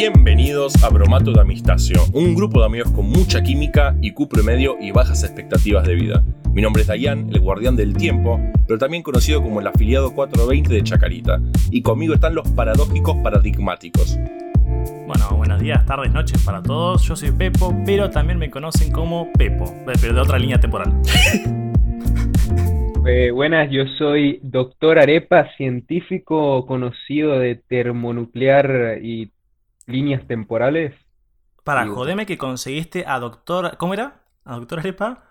Bienvenidos a Bromato de Amistacio, un grupo de amigos con mucha química, IQ medio y bajas expectativas de vida. Mi nombre es Dayan, el guardián del tiempo, pero también conocido como el afiliado 420 de Chacarita, y conmigo están los paradójicos paradigmáticos. Bueno, buenos días, tardes, noches para todos. Yo soy Pepo, pero también me conocen como Pepo, eh, pero de otra línea temporal. Eh, buenas, yo soy doctor Arepa, científico conocido de termonuclear y líneas temporales. Para, Digo. jodeme que conseguiste a doctor... ¿Cómo era? ¿A doctor Arepa?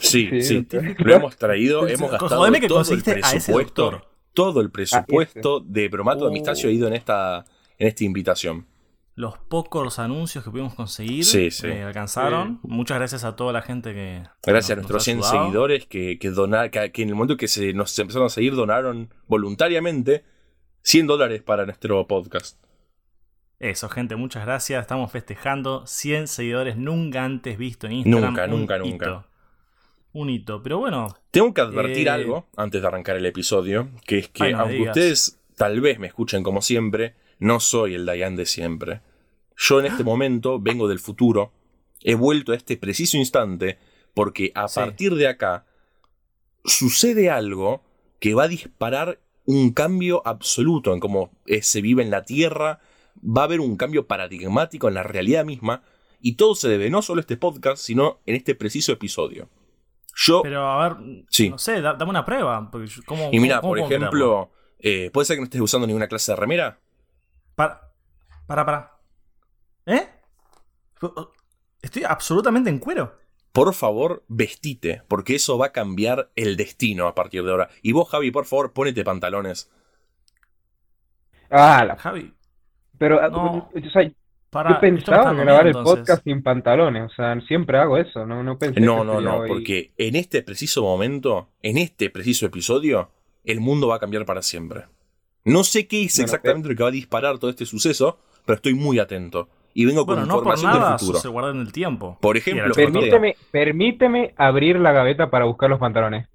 Sí, sí, lo hemos traído, hemos Jodeme gastado que todo el conseguiste a ese presupuesto, doctor. todo el presupuesto de Bromato de Oh. Amistacio ha ido en esta, en esta invitación. Los pocos anuncios que pudimos conseguir Sí, sí. eh, alcanzaron. Muchas gracias a toda la gente que... Gracias a nuestros nos 100 ayudado. seguidores que, que, dona- que, que en el momento que se nos empezaron a seguir donaron voluntariamente 100 dólares para nuestro podcast. Eso, gente, muchas gracias. Estamos festejando 100 seguidores nunca antes visto en Instagram. Nunca, Un nunca, hito. nunca. Un hito. Pero bueno, Tengo que advertir Eh, algo antes de arrancar el episodio, que es que Ay, no me aunque digas. ustedes tal vez me escuchen como siempre, no soy el Dayan de siempre. Yo en este momento vengo del futuro, he vuelto a este preciso instante, porque a Sí. partir de acá sucede algo que va a disparar un cambio absoluto en cómo eh, se vive en la Tierra, va a haber un cambio paradigmático en la realidad misma, y todo se debe no solo a este podcast, sino en este preciso episodio. Yo pero a ver, Sí. no sé, da- dame una prueba. porque yo- ¿cómo, y mira, cómo- por ejemplo, eh, ¿puede ser que no estés usando ninguna clase de remera? Para, para, para. ¿Eh? Estoy absolutamente en cuero. Por favor, vestite, porque eso va a cambiar el destino a partir de ahora. Y vos, Javi, por favor, ponete pantalones. Ah, la- Javi, pero ah, No. o sea, para. yo pensaba en grabar el entonces. podcast sin pantalones, o sea, siempre hago eso, no, no pensé No, que no, no, hoy. porque en este preciso momento, en este preciso episodio, el mundo va a cambiar para siempre. No sé qué es Bueno, exactamente lo que va a disparar todo este suceso, pero estoy muy atento. Y vengo con Bueno, no por información nada del futuro. se guarda en el tiempo. Por ejemplo. Permíteme, permíteme abrir la gaveta para buscar los pantalones.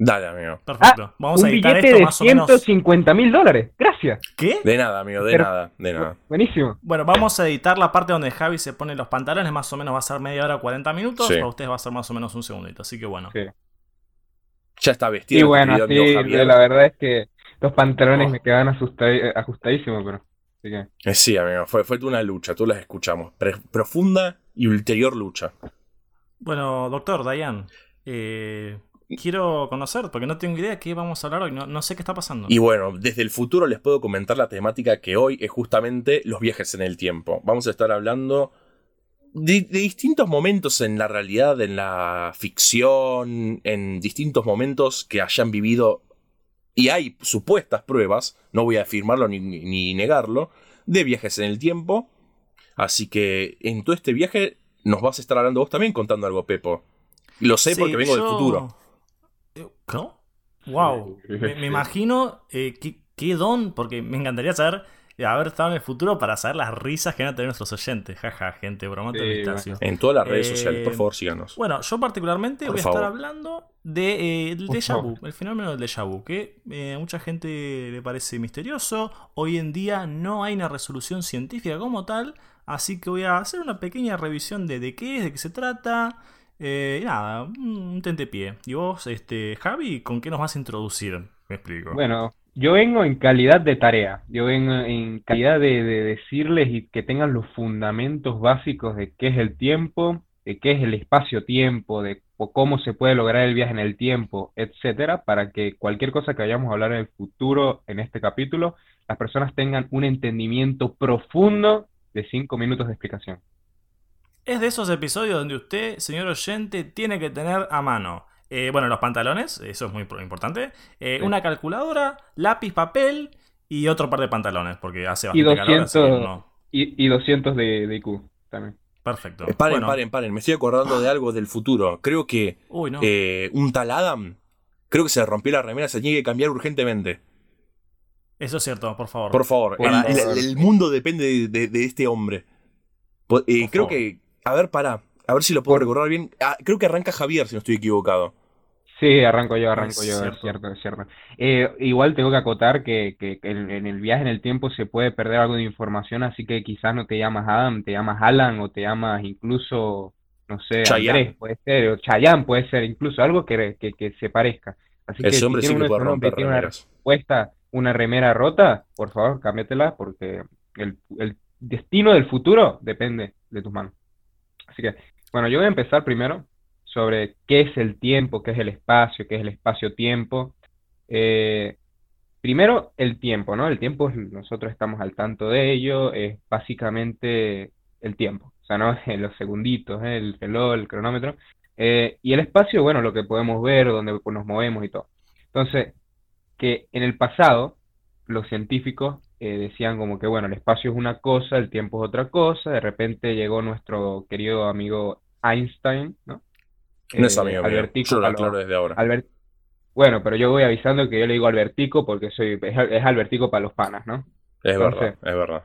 Dale, amigo. Perfecto. Vamos a Un editar billete esto de más o menos. 150 mil dólares. Gracias. ¿Qué? De nada, amigo, de Pero- nada, de nada. Buenísimo. Bueno, vamos a editar la parte donde Javi se pone los pantalones. Más o menos va a ser media hora, 40 minutos. Sí. Para ustedes va a ser más o menos un segundito. Así que bueno. Sí. Ya está vestido. Y bueno, amigo sí, Javier. la verdad es que los pantalones Oh. me quedan asusta- ajustadísimos, pero. Así que. Eh, Sí, amigo, fue, fue una lucha, tú las escuchamos. Pre- profunda y ulterior lucha. Bueno, doctor Dayan. eh, quiero conocer, porque no tengo idea de qué vamos a hablar hoy. No, no sé qué está pasando. Y bueno, desde el futuro les puedo comentar la temática que hoy es justamente los viajes en el tiempo. Vamos a estar hablando de, de distintos momentos en la realidad, en la ficción, en distintos momentos que hayan vivido. Y hay supuestas pruebas, no voy a afirmarlo ni, ni- ni negarlo, de viajes en el tiempo. Así que en todo este viaje nos vas a estar hablando vos también contando algo, Pepo. Lo sé Sí, porque vengo del futuro. ¿Cómo? Wow. Me, me imagino eh, qué, qué don, porque me encantaría saber eh, haber estado en el futuro para saber las risas que van a tener nuestros oyentes. Jaja, gente, bromato Sí, de Pistacio. En todas las redes Eh, sociales, por favor, síganos. Bueno, yo particularmente Por voy a estar hablando de, eh, del Por déjà vu, el fenómeno del déjà vu, que eh, a mucha gente le parece misterioso. Hoy en día no hay una resolución científica como tal, así que voy a hacer una pequeña revisión de, de qué es, de qué se trata. Eh, nada, un, tentepié. Y vos, este, Javi, ¿con qué nos vas a introducir? Me explico. Bueno, yo vengo en calidad de tarea. Yo vengo en calidad de, de decirles y que tengan los fundamentos básicos de qué es el tiempo, de qué es el espacio-tiempo, de cómo se puede lograr el viaje en el tiempo, etcétera, para que cualquier cosa que vayamos a hablar en el futuro en este capítulo, las personas tengan un entendimiento profundo de cinco minutos de explicación. Es de esos episodios donde usted, señor oyente, tiene que tener a mano, eh, bueno, los pantalones, eso es muy importante, eh, Sí. una calculadora, lápiz, papel y otro par de pantalones, porque hace Y bastante calor, así que 200 no. Y, y 200 de, de IQ también. Perfecto. Eh, Paren, Bueno, paren, paren. Me estoy acordando de algo del futuro. Creo que Uy, no. eh, un tal Adam, creo que se rompió la remera, se tiene que cambiar urgentemente. Eso es cierto, por favor. Por favor, el, favor. el- el mundo depende de, de- de este hombre. Eh, creo favor. que, a ver, pará, a ver si lo puedo Por- recordar bien. Ah, creo que arranca Javier, si no estoy equivocado. Sí, arranco yo, arranco Es yo, es cierto. cierto, es cierto. Eh, igual tengo que acotar que, que, que en, en el viaje en el tiempo se puede perder algo de información, así que quizás no te llamas Adam, te llamas Alan o te llamas incluso, no sé, Chayanne. Andrés, puede ser, o Chayanne puede ser, incluso algo que, que, que se parezca. Así que Ese si hombre sí tiene que uno de puede romper tiene una respuesta, una remera rota, por favor, cámbiatela porque el, el destino del futuro depende de tus manos. Así que, bueno, yo voy a empezar primero sobre qué es el tiempo, qué es el espacio, qué es el espacio-tiempo. Eh, primero, el tiempo, ¿no? El tiempo, nosotros estamos al tanto de ello, es básicamente el tiempo, o sea, ¿no? Los segunditos, ¿eh? El reloj, el cronómetro. Eh, y el espacio, bueno, lo que podemos ver, donde nos movemos y todo. Entonces, que en el pasado los científicos eh, decían como que, bueno, el espacio es una cosa, el tiempo es otra cosa, de repente llegó nuestro querido amigo Einstein, ¿no? No es Eh, mío. Albertico Yo lo para los- aclaro desde ahora. Albert- Bueno, pero yo voy avisando que yo le digo Albertico porque soy, es, Albertico para los panas, ¿no? Es verdad, es verdad.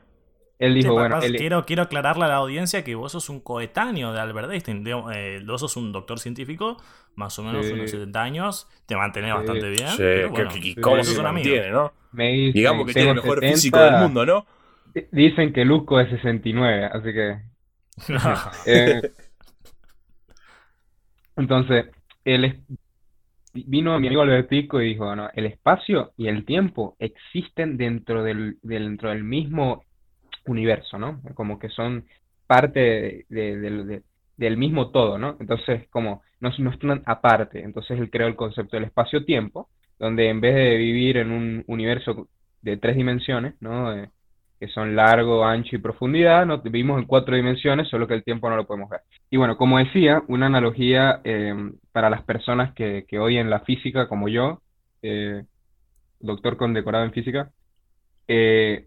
Él dijo, bueno, él- quiero, quiero aclararle a la audiencia que vos sos un coetáneo de Albert Einstein. Eh, vos sos un doctor científico, más o menos Sí. unos 70 años, te mantenés Sí. bastante bien. Sí, pero que- bueno, que- que- sí, ¿cómo se mantiene, no? me Digamos que tiene el mejor 70, físico del mundo, ¿no? Dicen que luzco es 69, así que... Eh, entonces, él es- vino mi amigo Albertico y dijo, no, el espacio y el tiempo existen dentro del, dentro del mismo universo, ¿no? Como que son parte de- de- del- de- del mismo todo, ¿no? Entonces, como no, no están aparte. Entonces, él creó el concepto del espacio-tiempo, donde en vez de vivir en un universo de tres dimensiones, ¿no? Eh, que son largo, ancho y profundidad, ¿no? Vivimos en cuatro dimensiones, solo que el tiempo no lo podemos ver. Y bueno, como decía, una analogía eh, para las personas que, que oyen la física, como yo, eh, doctor condecorado en física, eh,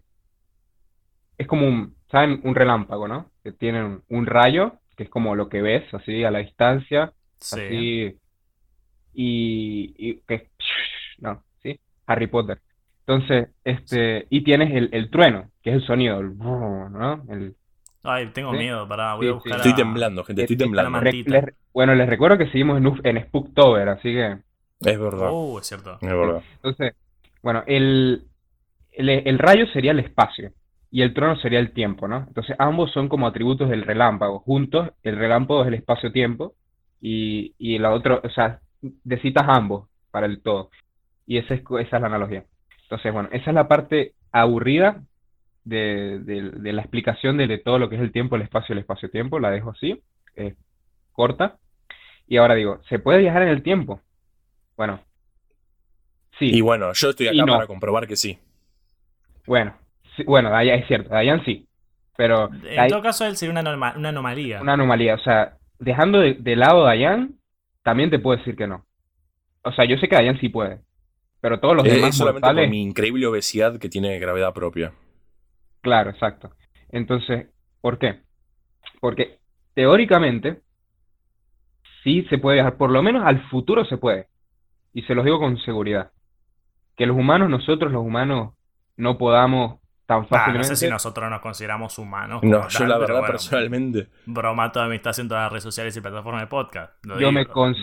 es como un, ¿saben? Un relámpago, ¿no? Que tiene un, rayo, que es como lo que ves, así a la distancia, Sí. así, y, y que, no, ¿sí? Harry Potter. Entonces, este, y tienes el, el trueno, que es el sonido, el, ¿no? El, Ay, tengo Sí. miedo, pará, voy a buscar sí. Estoy a- temblando, gente, estoy Este, temblando. Re- les- bueno, les recuerdo que seguimos en, en Spooktober, así que, Es verdad, Oh, es cierto. es verdad. entonces, bueno, el, el, el rayo sería el espacio y el trono sería el tiempo, ¿no? Entonces, ambos son como atributos del relámpago. Juntos, el relámpago es el espacio-tiempo y, y la otra, o sea, necesitas ambos para el todo. Y esa es, esa es la analogía. Entonces, bueno, esa es la parte aburrida de, de- de la explicación de, de todo lo que es el tiempo, el espacio, el espacio-tiempo. La dejo así, eh, corta. Y ahora digo, ¿se puede viajar en el tiempo? Bueno, sí. Y bueno, yo estoy acá no. para comprobar que sí. Bueno, bueno, Dayan es cierto, Dayan sí, pero En todo caso, él sería una, norma- una anomalía. una anomalía, o sea, dejando de, de lado a Dayan, también te puedo decir que no. O sea, yo sé que Dayan sí puede, pero todos los demás es solamente por mortales, mi increíble obesidad que tiene gravedad propia. claro, exacto. Entonces, ¿por qué? Porque teóricamente sí se puede viajar, por lo menos al futuro se puede, y se los digo con seguridad, que los humanos, nosotros los humanos, no podamos tan Ah, no sé si nosotros nos consideramos humanos. No, yo la verdad, bueno, personalmente. Broma toda amistad en todas las redes sociales y plataformas de podcast. Lo Yo digo, me lo digo, lo digo.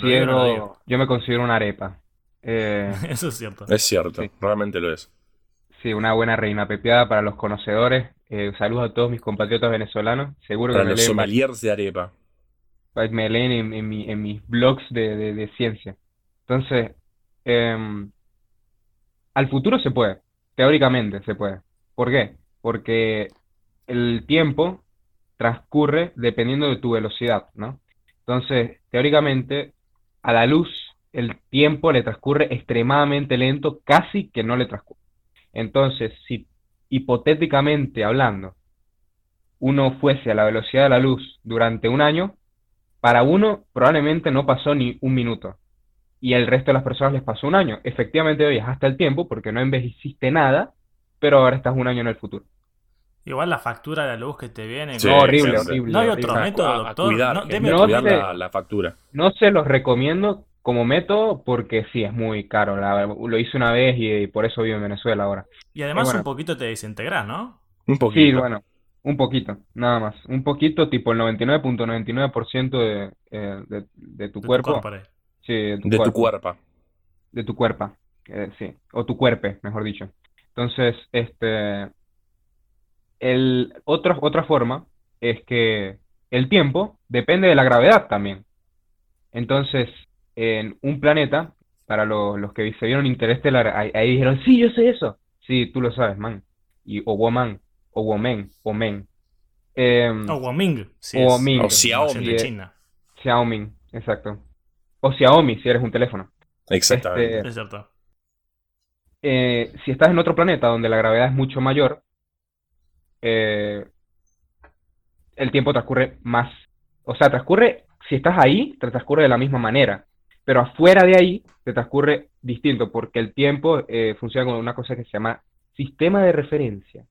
considero, yo me considero una arepa. Eh, Eso es cierto. Es cierto, Sí. realmente lo es. sí, una buena reina pepeada para los conocedores. Eh, saludos a todos mis compatriotas venezolanos. Seguro que Para me los leen, sommeliers de arepa. me leen en, en mi- en mis blogs de, de- de ciencia. Entonces, em, al futuro se puede, teóricamente se puede. ¿Por qué? Porque el tiempo transcurre dependiendo de tu velocidad, ¿no? Entonces, teóricamente, a la luz el tiempo le transcurre extremadamente lento, casi que no le transcurre. Entonces, si hipotéticamente hablando, uno fuese a la velocidad de la luz durante un año, para uno probablemente no pasó ni un minuto. Y el resto de las personas les pasó un año. Efectivamente viajaste el tiempo porque no envejeciste nada, pero ahora estás un año en el futuro. Igual la factura de la luz que te viene. Sí, horrible, horrible, No hay horrible. otro método, a, a doctor. cuidar, No, gente, deme No otro cuidar la, la factura. No se los recomiendo como método porque sí, es muy caro. La- lo hice una vez y, por eso vivo en Venezuela ahora. Y además bueno. un poquito te desintegras, ¿no? Un Sí, poquito. bueno, un poquito, nada más. Un poquito, tipo el 99.99% de, eh, de, de tu De tu cuerpo. cuerpo ahí. Sí, de tu De tu cuerpo. cuerpo. De tu cuerpo. eh, sí. O tu cuerpe, mejor dicho. Entonces, este, el, otra, otra forma es que el tiempo depende de la gravedad también. Entonces, en un planeta, para lo- los que se vieron Interestelar, ahí, ahí dijeron, sí, yo sé eso. Sí, tú lo sabes, man. Y, o woman, o woman, o men. Em, O Guoming, si O Ming. O Xiaomi. gente eh, china. Xiaomi, exacto. O Xiaomi, si eres un teléfono. Exactamente. Este, Es cierto. Eh, si estás en otro planeta donde la gravedad es mucho mayor, eh, el tiempo transcurre más. O sea, transcurre, si estás ahí, te transcurre de la misma manera. Pero afuera de ahí te transcurre distinto, porque el tiempo eh, funciona con una cosa que se llama sistema de referencia.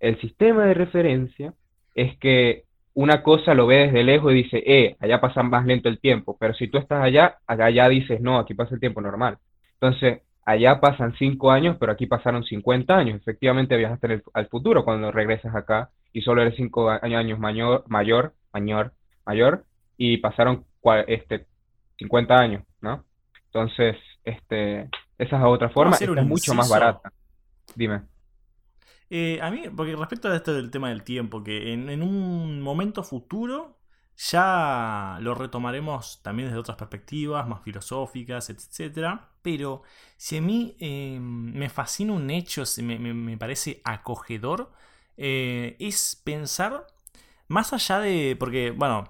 El sistema de referencia es que una cosa lo ve desde lejos y dice, eh, allá pasa más lento el tiempo, pero si tú estás allá, allá dices, no, aquí pasa el tiempo normal. Entonces, allá pasan 5 años, pero aquí pasaron 50 años. Efectivamente, viajaste el- al futuro cuando regresas acá y solo eres 5 años mayor, mayor, mayor, mayor, y pasaron este, 50 años, ¿no? Entonces, este, esa es otra forma, es mucho más barata. Dime. Eh, a mí, porque respecto a esto del tema del tiempo, que en, en un momento futuro ya lo retomaremos también desde otras perspectivas, más filosóficas, etcétera. Pero si a mí eh, me fascina un hecho, se me, me- me parece acogedor, eh, es pensar más allá de. Porque, bueno,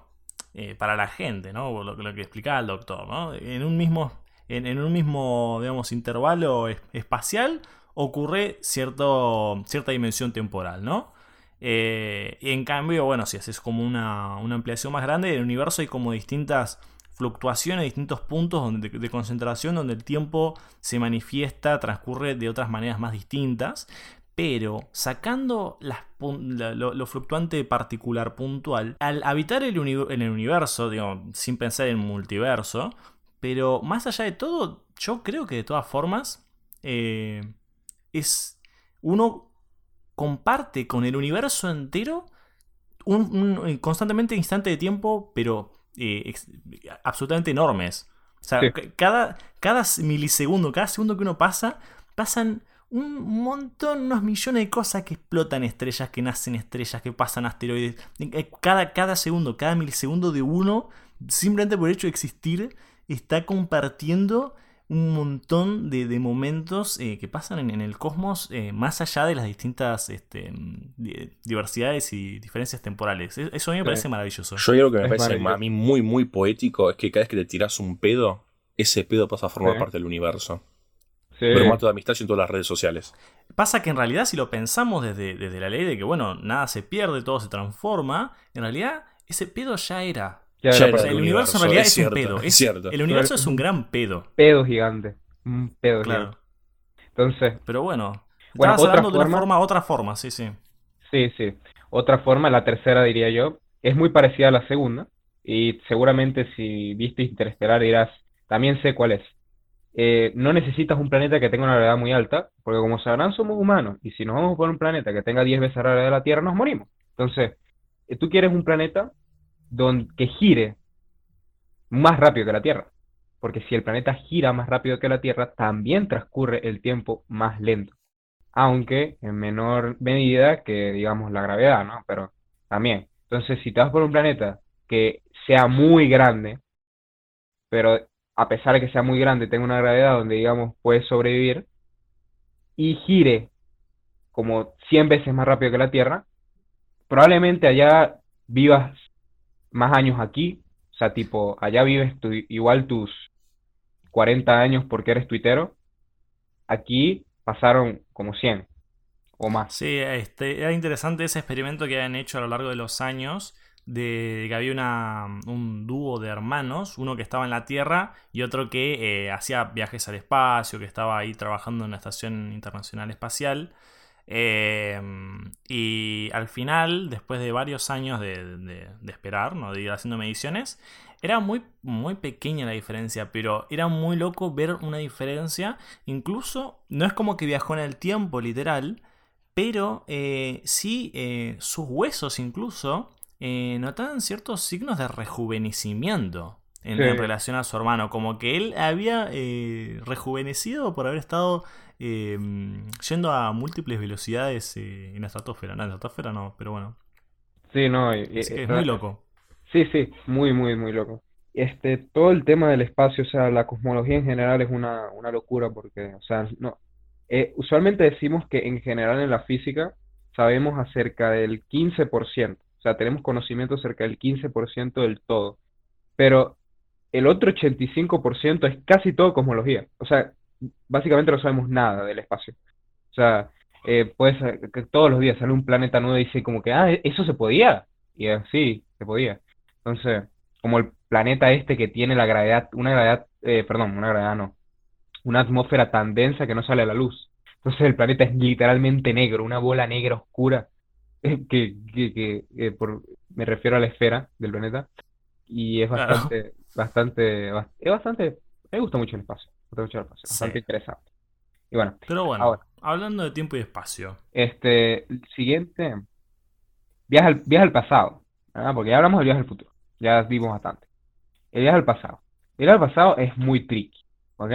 eh, para la gente, ¿no? Lo, lo que explicaba el doctor, ¿no? En un mismo, en, en un mismo digamos, intervalo es- espacial ocurre cierto, cierta dimensión temporal, ¿no? Eh, y en cambio, bueno, si haces como una, una ampliación más grande, en el universo hay como distintas fluctuaciones, distintos puntos donde- de, concentración donde el tiempo se manifiesta, transcurre de otras maneras más distintas. Pero sacando las lo, fluctuante particular puntual, al habitar el uni- en el universo, digo, sin pensar en multiverso, pero más allá de todo, yo creo que de todas formas eh, es uno comparte con el universo entero un, un- constantemente instante de tiempo, pero eh, ex- absolutamente enormes. O sea, Sí. cada, cada milisegundo, cada segundo que uno pasa, pasan un montón, unos millones de cosas que explotan estrellas, que nacen estrellas, que pasan asteroides. Eh, Cada, cada segundo, cada milisegundo de uno, simplemente por el hecho de existir, está compartiendo un montón de, de momentos eh, que pasan en, en el cosmos eh, más allá de las distintas este, mm, di- diversidades y diferencias temporales. E- Eso a mí me parece maravilloso. Yo creo que me Es parece a mí muy, muy poético es que cada vez que te tiras un pedo, ese pedo pasa a formar Sí. parte del universo. Sí, Bromato de amistad y en todas las redes sociales. Pasa que en realidad si lo pensamos desde, desde la ley de que, bueno, nada se pierde, todo se transforma, en realidad ese pedo ya era. O sea, el del universo en realidad es es, cierto, un pedo. es Es- cierto. El universo es un gran pedo. pedo gigante. Un pedo Claro. gigante. Entonces, Pero bueno, Bueno, estabas hablando de una forma- forma, otra forma, sí, sí. Sí, sí. Otra forma, la tercera diría yo, es muy parecida a la segunda y seguramente si viste Interestelar dirás, también sé cuál es. Eh, no necesitas un planeta que tenga una gravedad muy alta, porque como sabrán somos humanos y si nos vamos por un planeta que tenga 10 veces la gravedad de la Tierra nos morimos. Entonces, eh, tú quieres un planeta donde, que gire más rápido que la Tierra, porque si el planeta gira más rápido que la Tierra, también transcurre el tiempo más lento aunque en menor medida que, digamos, la gravedad, ¿no? Pero también. Entonces, si te vas por un planeta que sea muy grande, pero a pesar de que sea muy grande, tenga una gravedad donde, digamos, puedes sobrevivir, y gire como 100 veces más rápido que la Tierra, probablemente allá vivas más años aquí, o sea, tipo, allá vives tu- igual tus 40 años porque eres tuitero, aquí pasaron como 100 o más. Sí, este, era interesante ese experimento que habían hecho a lo largo de los años, de que había una, un dúo de hermanos, uno que estaba en la Tierra y otro que eh, hacía viajes al espacio, que estaba ahí trabajando en la Estación Internacional Espacial. Eh, y al final, después de varios años de, de- de esperar, ¿no? de ir haciendo mediciones, era muy, muy pequeña la diferencia, pero era muy loco ver una diferencia. Incluso, no es como que viajó en el tiempo, literal, pero eh, sí eh, sus huesos incluso eh, notaban ciertos signos de rejuvenecimiento. en, relación a su hermano. Como que él había rejuvenecido por haber estado eh, yendo a múltiples velocidades eh, en la estratosfera. No, en la estratosfera no, pero bueno. Sí, no. es, es muy loco. Sí, sí, muy, muy, muy loco. Este, todo el tema del espacio, o sea, la cosmología en general es una, una locura porque, o sea, no, usualmente decimos que en general en la física sabemos acerca del 15%, o sea, tenemos conocimiento acerca del 15% del todo, pero el otro 85% es casi todo cosmología, o sea, básicamente no sabemos nada del espacio. O sea, eh, pues que todos los días sale un planeta nuevo y dice como que, ah, eso se podía. Y así, se podía. Entonces, como el planeta este que tiene la gravedad, una gravedad, eh, perdón, una gravedad no, una atmósfera tan densa que no sale a la luz. Entonces el planeta es literalmente negro, una bola negra oscura, que, que, por, me refiero a la esfera del planeta, y es bastante, bastante, es bastante, me gusta mucho el espacio, bastante interesante. Y bueno, pero bueno, hablando de tiempo y espacio. Este, el siguiente, viaje al, viaje al pasado, porque ya hablamos del viaje al futuro, ya vimos bastante. El viaje al pasado. El viaje al pasado es muy tricky, ¿ok?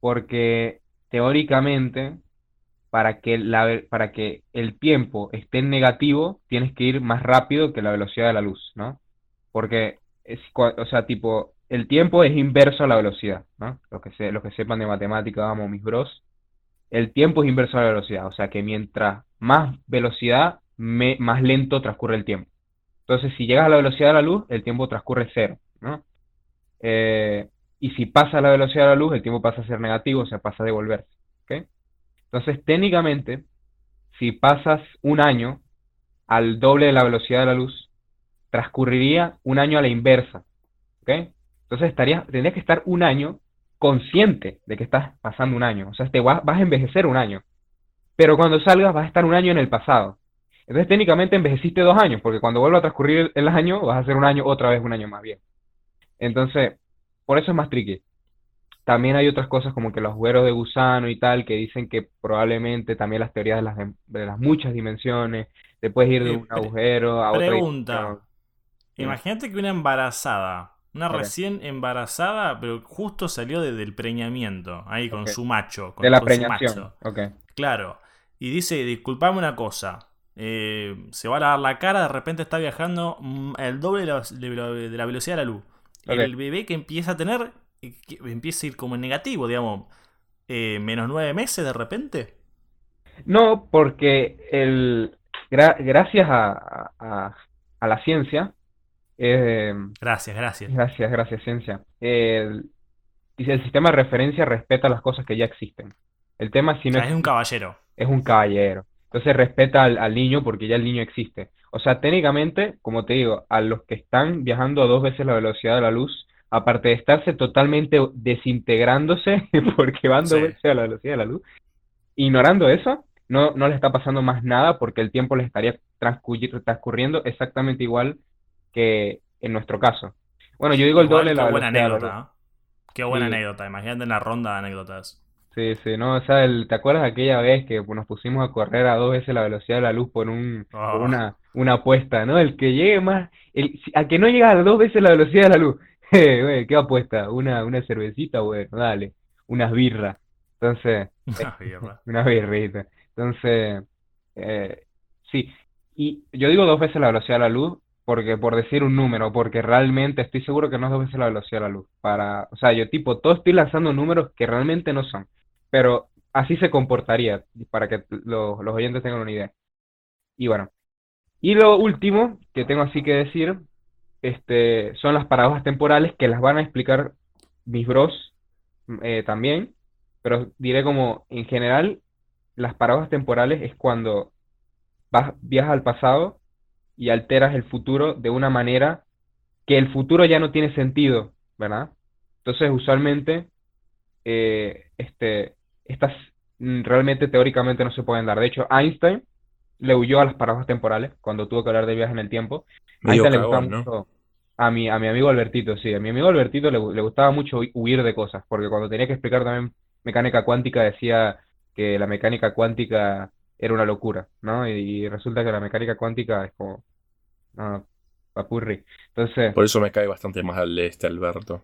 Porque teóricamente para que, la, para que el tiempo esté en negativo, tienes que ir más rápido que la velocidad de la luz, ¿no? Porque, es, o sea, tipo, el tiempo es inverso a la velocidad, ¿no? Los que, se, los que sepan de matemática, vamos, mis bros, el tiempo es inverso a la velocidad, o sea que mientras más velocidad, más lento transcurre el tiempo. Entonces, si llegas a la velocidad de la luz, el tiempo transcurre cero, ¿no? Eh, y si pasa la velocidad de la luz, el tiempo pasa a ser negativo, o sea, pasa a devolverse. ¿ok? Entonces, técnicamente, si pasas un año al doble de la velocidad de la luz, transcurriría un año a la inversa. ¿Ok? Entonces estarías, tendrías que estar un año consciente de que estás pasando un año. O sea, te vas, a envejecer un año. Pero cuando salgas vas a estar un año en el pasado. Entonces técnicamente envejeciste dos años, porque cuando vuelva a transcurrir el año, vas a hacer un año otra vez un año más bien. Entonces, por eso es más tricky. También hay otras cosas como que los agujeros de gusano y tal, que dicen que probablemente también las teorías de las, de las muchas dimensiones, te puedes ir de un agujero a otra. Pregunta. Imagínate que una embarazada, una recién embarazada, pero justo salió desde el preñamiento, ahí con su macho. Con, de la preñación. Claro. Y dice, disculpame una cosa, eh, se va a lavar la cara, de repente está viajando mm, el doble de la, velocidad de la luz. El bebé que empieza a tener empieza a ir como en negativo, digamos, eh, menos nueve meses de repente. No, porque el, gracias a, a, la ciencia. Eh, gracias, gracias. Gracias, gracias, ciencia. El, el sistema de referencia respeta las cosas que ya existen. El tema si no es un caballero. Es un caballero. Entonces respeta al, al, niño porque ya el niño existe. O sea, técnicamente, como te digo, a los que están viajando a dos veces la velocidad de la luz, aparte de estarse totalmente desintegrándose porque van dos veces a la velocidad de la luz, ignorando eso, no, no le está pasando más nada porque el tiempo les estaría transcurriendo exactamente igual que en nuestro caso. Bueno, yo digo el doble de la buena anécdota. Qué buena anécdota, imagínate en la ronda de anécdotas. Sí, sí, no, o sea, ¿te acuerdas aquella vez que nos pusimos a correr a dos veces la velocidad de la luz por, un, por ah. una, una apuesta, ¿no? El que llegue más, el, al que no llega a dos veces la velocidad de la luz, eh, ¿qué apuesta? Una, una cervecita, bueno, dale, unas birras. Entonces, una birrita. Entonces, eh, sí. Y yo digo dos veces la velocidad de la luz porque por decir un número, porque realmente estoy seguro que no es dos veces la velocidad de la luz. Para, o sea, yo tipo, todo estoy lanzando números que realmente no son, pero así se comportaría para que los, los oyentes tengan una idea. Y bueno, y lo último que tengo así que decir este, son las paradojas temporales que las van a explicar mis bros eh, también, pero diré como en general, las paradojas temporales es cuando vas, viajas al pasado y alteras el futuro de una manera que el futuro ya no tiene sentido, ¿verdad? Entonces, usualmente, eh, este, estas realmente teóricamente no se pueden dar. De hecho, Einstein le huyó a las paradojas temporales cuando tuvo que hablar de viajes en el tiempo. Einstein le a mi, a mi amigo Albertito, sí, a mi amigo Albertito le, le gustaba mucho huir de cosas, porque cuando tenía que explicar también mecánica cuántica decía que la mecánica cuántica era una locura, ¿no? Y, resulta que la mecánica cuántica es como, no, papurri. Entonces, Por eso me cae bastante más al este Alberto.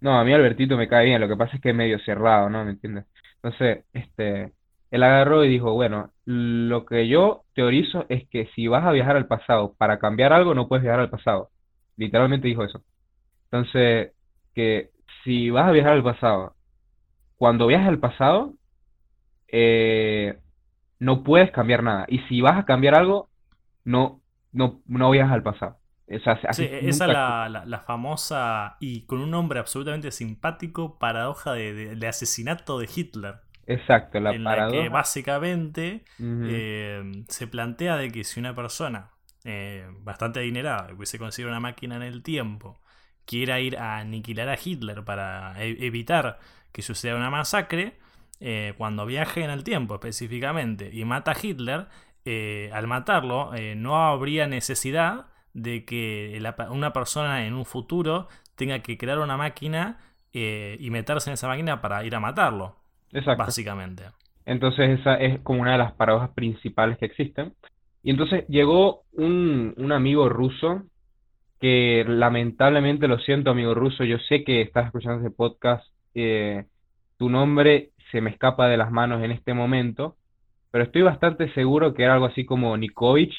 no, a mí Albertito me cae bien, lo que pasa es que es medio cerrado, ¿no? ¿Me entiendes? Entonces, este, él agarró y dijo, bueno, lo que yo teorizo es que si vas a viajar al pasado para cambiar algo, no puedes viajar al pasado. Literalmente dijo eso. Entonces, que si vas a viajar al pasado, cuando viajas al pasado, eh, no puedes cambiar nada. Y si vas a cambiar algo, no, no, no viajas al pasado. O sea, Sí, esa la, la- la famosa y con un nombre absolutamente simpático paradoja de, de- de asesinato de Hitler. Exacto, la en la que paradoja. básicamente eh, se plantea de que si una persona eh, bastante adinerada, que hubiese conseguido una máquina en el tiempo, quiera ir a aniquilar a Hitler para e- evitar que suceda una masacre, eh, cuando viaje en el tiempo específicamente y mata a Hitler, eh, al matarlo eh, no habría necesidad de que la una persona en un futuro tenga que crear una máquina y meterse en esa máquina para ir a matarlo, Exacto. básicamente. Entonces esa es como una de las paradojas principales que existen. Y entonces llegó un, un amigo ruso que lamentablemente, lo siento amigo ruso, yo sé que estás escuchando ese podcast, eh, tu nombre se me escapa de las manos en este momento, pero estoy bastante seguro que era algo así como Nikovich,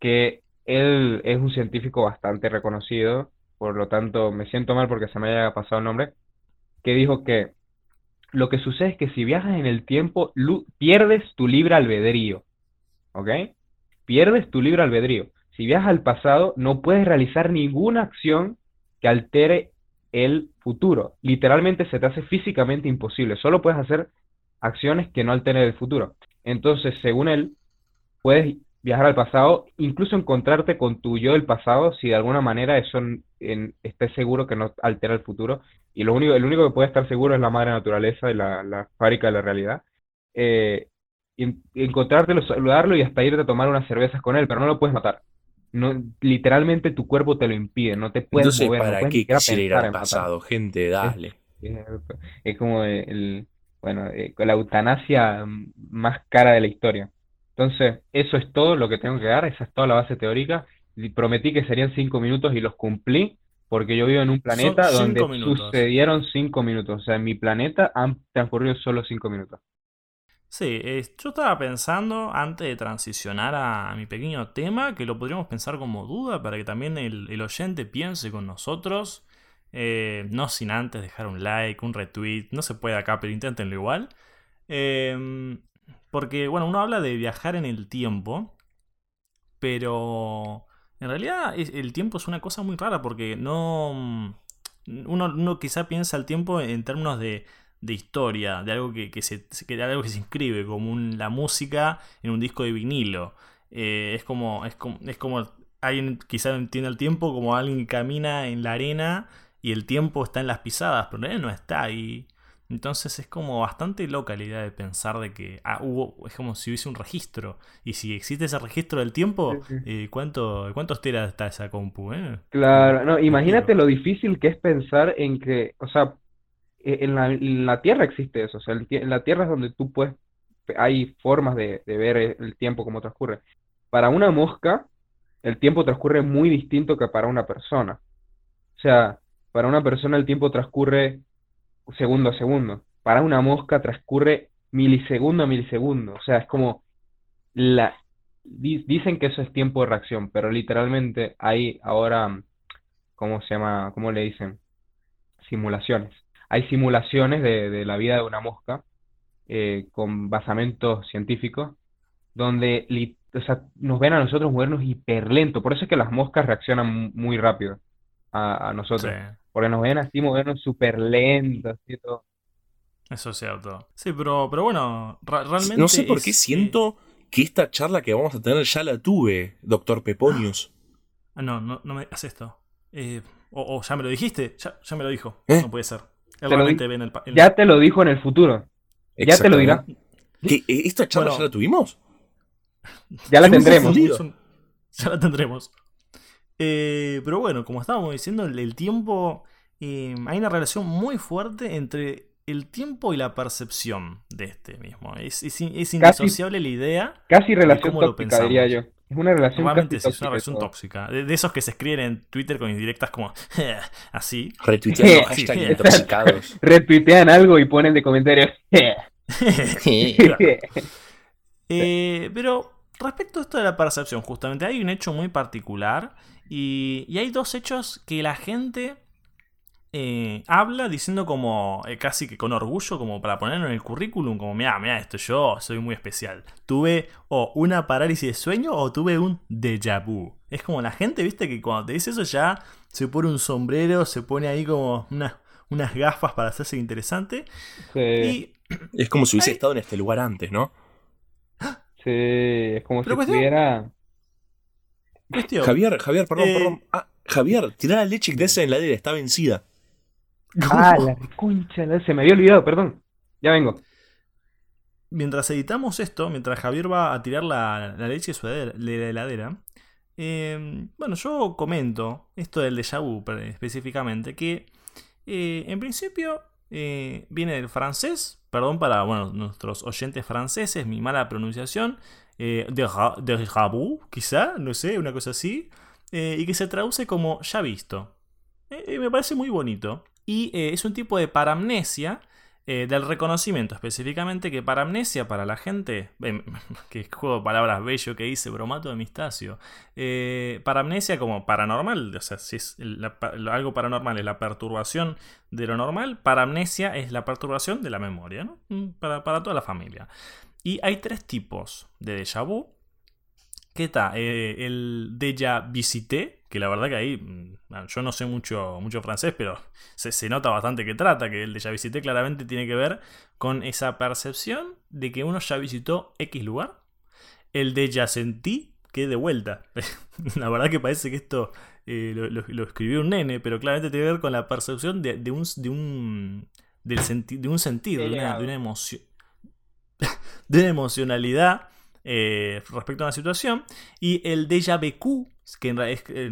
que él es un científico bastante reconocido, por lo tanto me siento mal porque se me haya pasado el nombre, que dijo que lo que sucede es que si viajas en el tiempo, pierdes tu libre albedrío. ¿Ok? Pierdes tu libre albedrío. Si viajas al pasado, no puedes realizar ninguna acción que altere el futuro. Literalmente se te hace físicamente imposible. Solo puedes hacer acciones que no alteren el futuro. Entonces, según él, puedes viajar al pasado, incluso encontrarte con tu yo del pasado, si de alguna manera eso estés seguro que no altera el futuro. Y lo único, el único que puede estar seguro es la madre naturaleza y la, fábrica de la realidad. Eh, encontrártelo, saludarlo y hasta irte a tomar unas cervezas con él, pero no lo puedes matar. No, literalmente tu cuerpo te lo impide, no te puedes Entonces, mover, no ¿para puedes qué quisiera ir al matar. pasado? Gente, dale. Es, es como el, bueno, eh, la eutanasia mm, más cara de la historia. Entonces, eso es todo lo que tengo que dar, esa es toda la base teórica. Prometí que serían cinco minutos y los cumplí, porque yo vivo en un planeta donde minutos. sucedieron cinco minutos. O sea, en mi planeta han transcurrido solo cinco minutos. Sí, yo estaba pensando antes de transicionar a, mi pequeño tema que lo podríamos pensar como duda para que también el, el oyente piense con nosotros. eh, no sin antes dejar un like, un retweet. No se puede acá, pero inténtenlo igual. Eh, porque, bueno, uno habla de viajar en el tiempo. Pero en realidad el tiempo es una cosa muy rara porque no... Uno, uno quizá piensa el tiempo en términos de, de historia, de algo que, que se, que, algo que se inscribe, como un- la música en un disco de vinilo. Eh, es como, es como, es como alguien quizá entiende el tiempo como alguien que camina en la arena y el tiempo está en las pisadas, pero en no está ahí. Entonces es como bastante loca la idea de pensar de que ah, hubo, es como si hubiese un registro. Y si existe ese registro del tiempo, Sí, sí. eh, ¿cuánto, ¿cuántos teras está esa compu? eh? Claro, no, imagínate lo difícil que es pensar en que, o sea, en la, en la Tierra existe eso, o sea, en la Tierra es donde tú puedes, hay formas de, de ver el tiempo como transcurre. Para una mosca, el tiempo transcurre muy distinto que para una persona. O sea, para una persona el tiempo transcurre segundo a segundo. Para una mosca transcurre milisegundo a milisegundo. O sea, es como la di- dicen que eso es tiempo de reacción, pero literalmente hay ahora, ¿cómo se llama? ¿Cómo le dicen? Simulaciones. Hay simulaciones de, de la vida de una mosca eh, con basamentos científicos donde li- o sea, nos ven a nosotros movernos hiperlento. Por eso es que las moscas reaccionan muy rápido a, a nosotros. Sí. Porque nos ven así movernos súper lento, así todo. Eso es cierto. Sí, pero, pero bueno, realmente. No sé por qué es, eh, siento que esta charla que vamos a tener ya la tuve, doctor Peponius. ah, no, no, no me digas esto. Eh, o, o ya me lo dijiste, ya, ya me lo dijo. ¿Eh? No puede ser. Él lo realmente di- ve en el, pa- en- Ya te lo dijo en el futuro. Ya te lo dirá. ¿Qué, eh, ¿Esta charla Bueno. ya la tuvimos? Ya la tendremos. un- Ya la tendremos. Eh, pero bueno, como estábamos diciendo, el, el tiempo. eh, hay una relación muy fuerte entre el tiempo y la percepción de este mismo. Es, es, in- es indisociable la idea. Casi relación tóxica, diría yo. Es una relación Normalmente casi sí, es una tóxica relación todo. tóxica. De, de esos que se escriben en Twitter con indirectas como así. Hashtag sí. intoxicados. Retuitean algo y ponen de comentarios. Eh, pero respecto a esto de la percepción, justamente hay un hecho muy particular y, y hay dos hechos que la gente eh, habla diciendo como eh, casi que con orgullo, como para ponerlo en el currículum, como mira, mira esto, yo soy muy especial. Tuve o una parálisis de sueño o tuve un déjà vu. Es como la gente, viste, que cuando te dice eso ya se pone un sombrero, se pone ahí como una- unas gafas para hacerse interesante. Sí, Y Es como si hubiese estado en este lugar antes, ¿no? sí, es como Pero si cuestión- estuviera. cuestión. Javier, Javier, perdón, Eh. perdón. Ah, Javier, tirá la leche que esa en la heladera, está vencida. Ah, la reconcha, la- se me había olvidado, perdón. Ya vengo. Mientras editamos esto, mientras Javier va a tirar la, la leche de su heladera- de la heladera, eh, bueno, yo comento esto del déjà vu específicamente, que eh, en principio eh, viene del francés, perdón para bueno, nuestros oyentes franceses, mi mala pronunciación, eh, déjà déjà vu, quizá, no sé, una cosa así, y que se traduce como ya visto. Me parece muy bonito. Y eh, es un tipo de paramnesia eh, del reconocimiento específicamente que paramnesia para la gente, eh, que juego de palabras bello que dice bromato de mistacio, eh, paramnesia como paranormal, o sea, si algo paranormal es la perturbación de lo normal, paramnesia es la perturbación de la memoria, ¿no? Mm, para, para toda la familia. Y hay tres tipos de déjà vu. ¿Qué está? Eh, el déjà visité, que la verdad que ahí mm, yo no sé mucho, mucho francés, pero se, se nota bastante que trata, que el déjà visité claramente tiene que ver con esa percepción de que uno ya visitó X lugar. El déjà sentí, que de vuelta. la verdad que parece que esto eh, lo, lo- lo escribió un nene, pero claramente tiene que ver con la percepción de, de un, de un, del senti- de un sentido, de una, de una emoción. de una emocionalidad eh, respecto a una situación. Y el déjà vu, que en,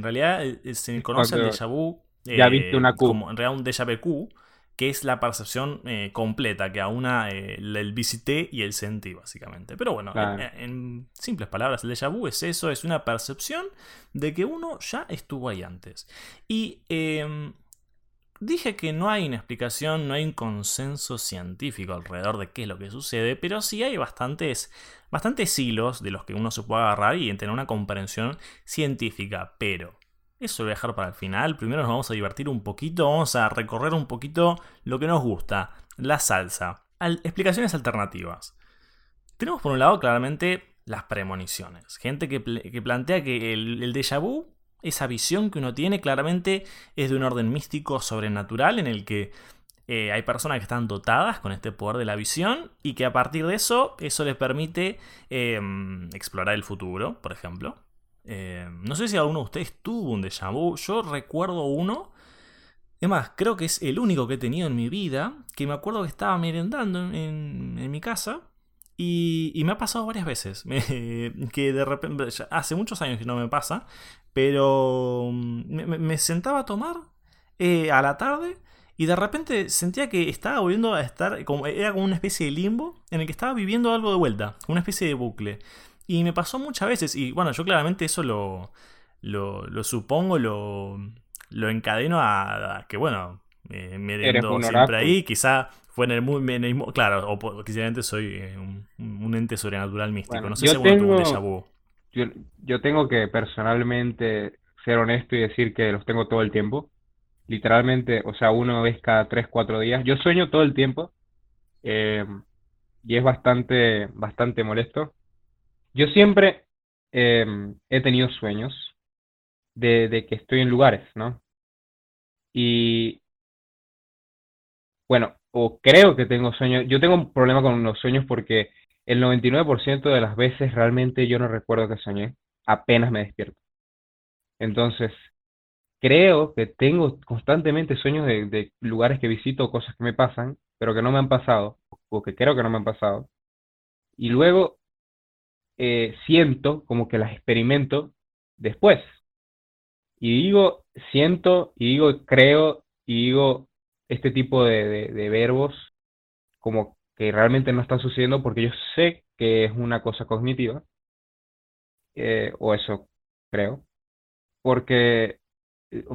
realidad eh, se conoce el déjà vu. Ya eh, viste una Q. Como en realidad un déjà vu, que es la percepción eh, completa que aúna eh, el, visité y el sentí, básicamente. Pero bueno, Claro. en, en simples palabras, el déjà vu es eso, es una percepción de que uno ya estuvo ahí antes. Y em, Dije que no hay una explicación, no hay un consenso científico alrededor de qué es lo que sucede, pero sí hay bastantes, bastantes hilos de los que uno se puede agarrar y tener una comprensión científica. Pero eso lo voy a dejar para el final. Primero nos vamos a divertir un poquito, vamos a recorrer un poquito lo que nos gusta, la salsa. Al- explicaciones alternativas. Tenemos por un lado claramente las premoniciones. Gente que, que plantea que el, el déjà vu, esa visión que uno tiene, claramente es de un orden místico sobrenatural en el que eh, hay personas que están dotadas con este poder de la visión y que a partir de eso, eso les permite eh, explorar el futuro, por ejemplo. Eh, no sé si alguno de ustedes tuvo un déjà vu. Yo recuerdo uno. Es más, creo que es el único que he tenido en mi vida. Que me acuerdo que estaba merendando en, en- mi casa. Y, y me ha pasado varias veces. Que de repente. hace muchos años que no me pasa. Pero mm, me sentaba a tomar eh, a la tarde. Y de repente sentía que estaba volviendo a estar. Como, era como una especie de limbo. En el que estaba viviendo algo de vuelta. Una especie de bucle. Y me pasó muchas veces. Y bueno, yo claramente eso lo. Lo, lo supongo, lo, lo encadeno a, a que, bueno, eh, me un siempre oráculo. ahí. Quizá fue en el, en el mu- Claro, o quizás soy eh, un, un ente sobrenatural místico. Bueno, no sé si un tengo- vu. Yo, yo tengo que personalmente ser honesto y decir que los tengo todo el tiempo. Literalmente, o sea, uno vez cada 3, 4 días. Yo sueño todo el tiempo eh, y es bastante, bastante molesto. Yo siempre eh, he tenido sueños de, de que estoy en lugares, ¿no? Y bueno, o creo que tengo sueños. Yo tengo un problema con los sueños porque el 99% de las veces realmente yo no recuerdo que soñé, apenas me despierto. Entonces, creo que tengo constantemente sueños de, de lugares que visito, cosas que me pasan, pero que no me han pasado, o que creo que no me han pasado. Y luego eh, siento como que las experimento después. Y digo, siento, y digo, creo, y digo este tipo de, de- de verbos como que realmente no están sucediendo porque yo sé que es una cosa cognitiva. eh, o eso creo, porque,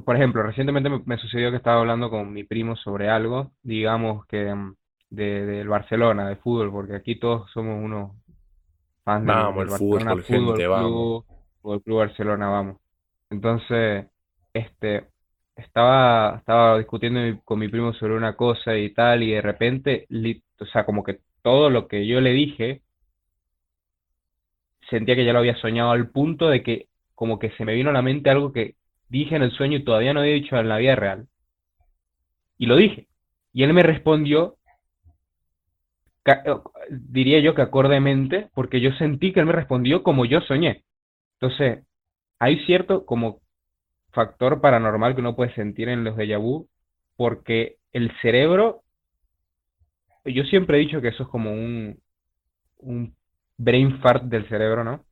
por ejemplo, recientemente me, me sucedió que estaba hablando con mi primo sobre algo, digamos que mm, de, del Barcelona, de fútbol, porque aquí todos somos unos fans del, Vamos, del el Barcelona fútbol, Fútbol gente, vamos. Club, Fútbol Club Barcelona, vamos. Entonces, este, estaba, estaba discutiendo con mi primo sobre una cosa y tal, y de repente, li- o sea, como que todo lo que yo le dije, sentía que ya lo había soñado al punto de que como que se me vino a la mente algo que dije en el sueño y todavía no había dicho en la vida real. Y lo dije. Y él me respondió, eh, diría yo que acordemente, porque yo sentí que él me respondió como yo soñé. Entonces, hay cierto como factor paranormal que uno puede sentir en los déjà vu, porque el cerebro, yo siempre he dicho que eso es como un, un brain fart del cerebro, ¿no?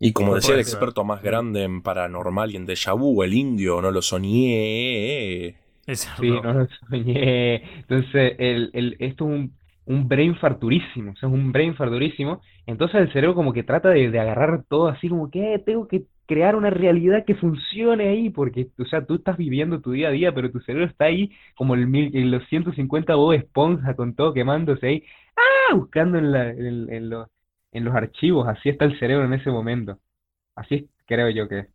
Y como decía el experto más grande en paranormal y en déjà vu, el indio, no lo soñé. Es. Sí, no lo soñé. Entonces, el, el, esto es un, un brain fart durísimo, o sea, es un brain fart durísimo. Entonces el cerebro como que trata de, de agarrar todo así como que "Eh, tengo que crear una realidad que funcione ahí, porque, o sea, tú estás viviendo tu día a día, pero tu cerebro está ahí como el mil, en los 150 Bob Esponja con todo quemándose ahí, ¡ah! buscando en la, en, en los, en los archivos, así está el cerebro en ese momento. Así creo yo que es.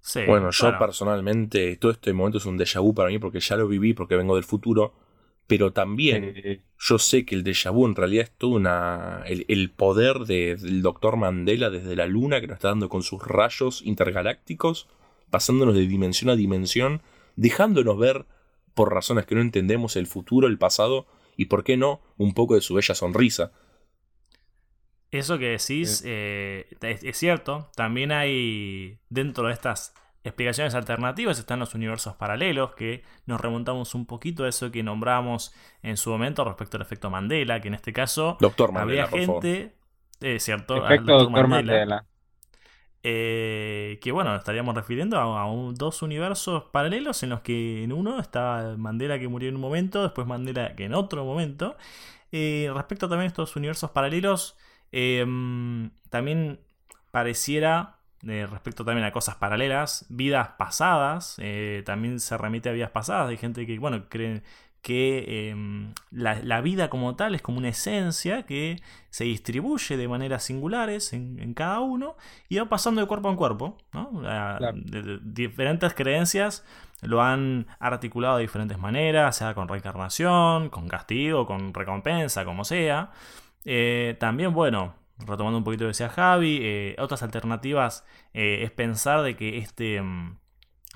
Sí, Bueno, yo claro. personalmente, todo este momento es un déjà vu para mí porque ya lo viví, porque vengo del futuro. Pero también Eh, yo sé que el déjà vu en realidad es todo una. el, el poder de- del doctor Mandela desde la luna que nos está dando con sus rayos intergalácticos, pasándonos de dimensión a dimensión, dejándonos ver, por razones que no entendemos, el futuro, el pasado y, por qué no, un poco de su bella sonrisa. Eso que decís eh, es, es cierto. También hay dentro de estas explicaciones alternativas están los universos paralelos que nos remontamos un poquito a eso que nombramos en su momento respecto al efecto Mandela, que en este caso Doctor habría Mandela, por favor. gente, eh, cierto, al efecto doctor doctor Mandela, Mandela. eh, que bueno, estaríamos refiriendo a, a un- dos universos paralelos en los que en uno está Mandela que murió en un momento, después Mandela que en otro momento. Eh, respecto también a estos universos paralelos, eh, también pareciera, eh, respecto también a cosas paralelas, vidas pasadas, eh, también se remite a vidas pasadas, hay gente que, bueno, cree que eh, la, la vida como tal es como una esencia que se distribuye de maneras singulares en, en cada uno y va pasando de cuerpo en cuerpo, ¿no? La- Claro. de- de- diferentes creencias lo han articulado de diferentes maneras, sea con reencarnación, con castigo, con recompensa, como sea. Eh, también, bueno, retomando un poquito lo que decía Javi, eh, otras alternativas eh, es pensar de que este, mm,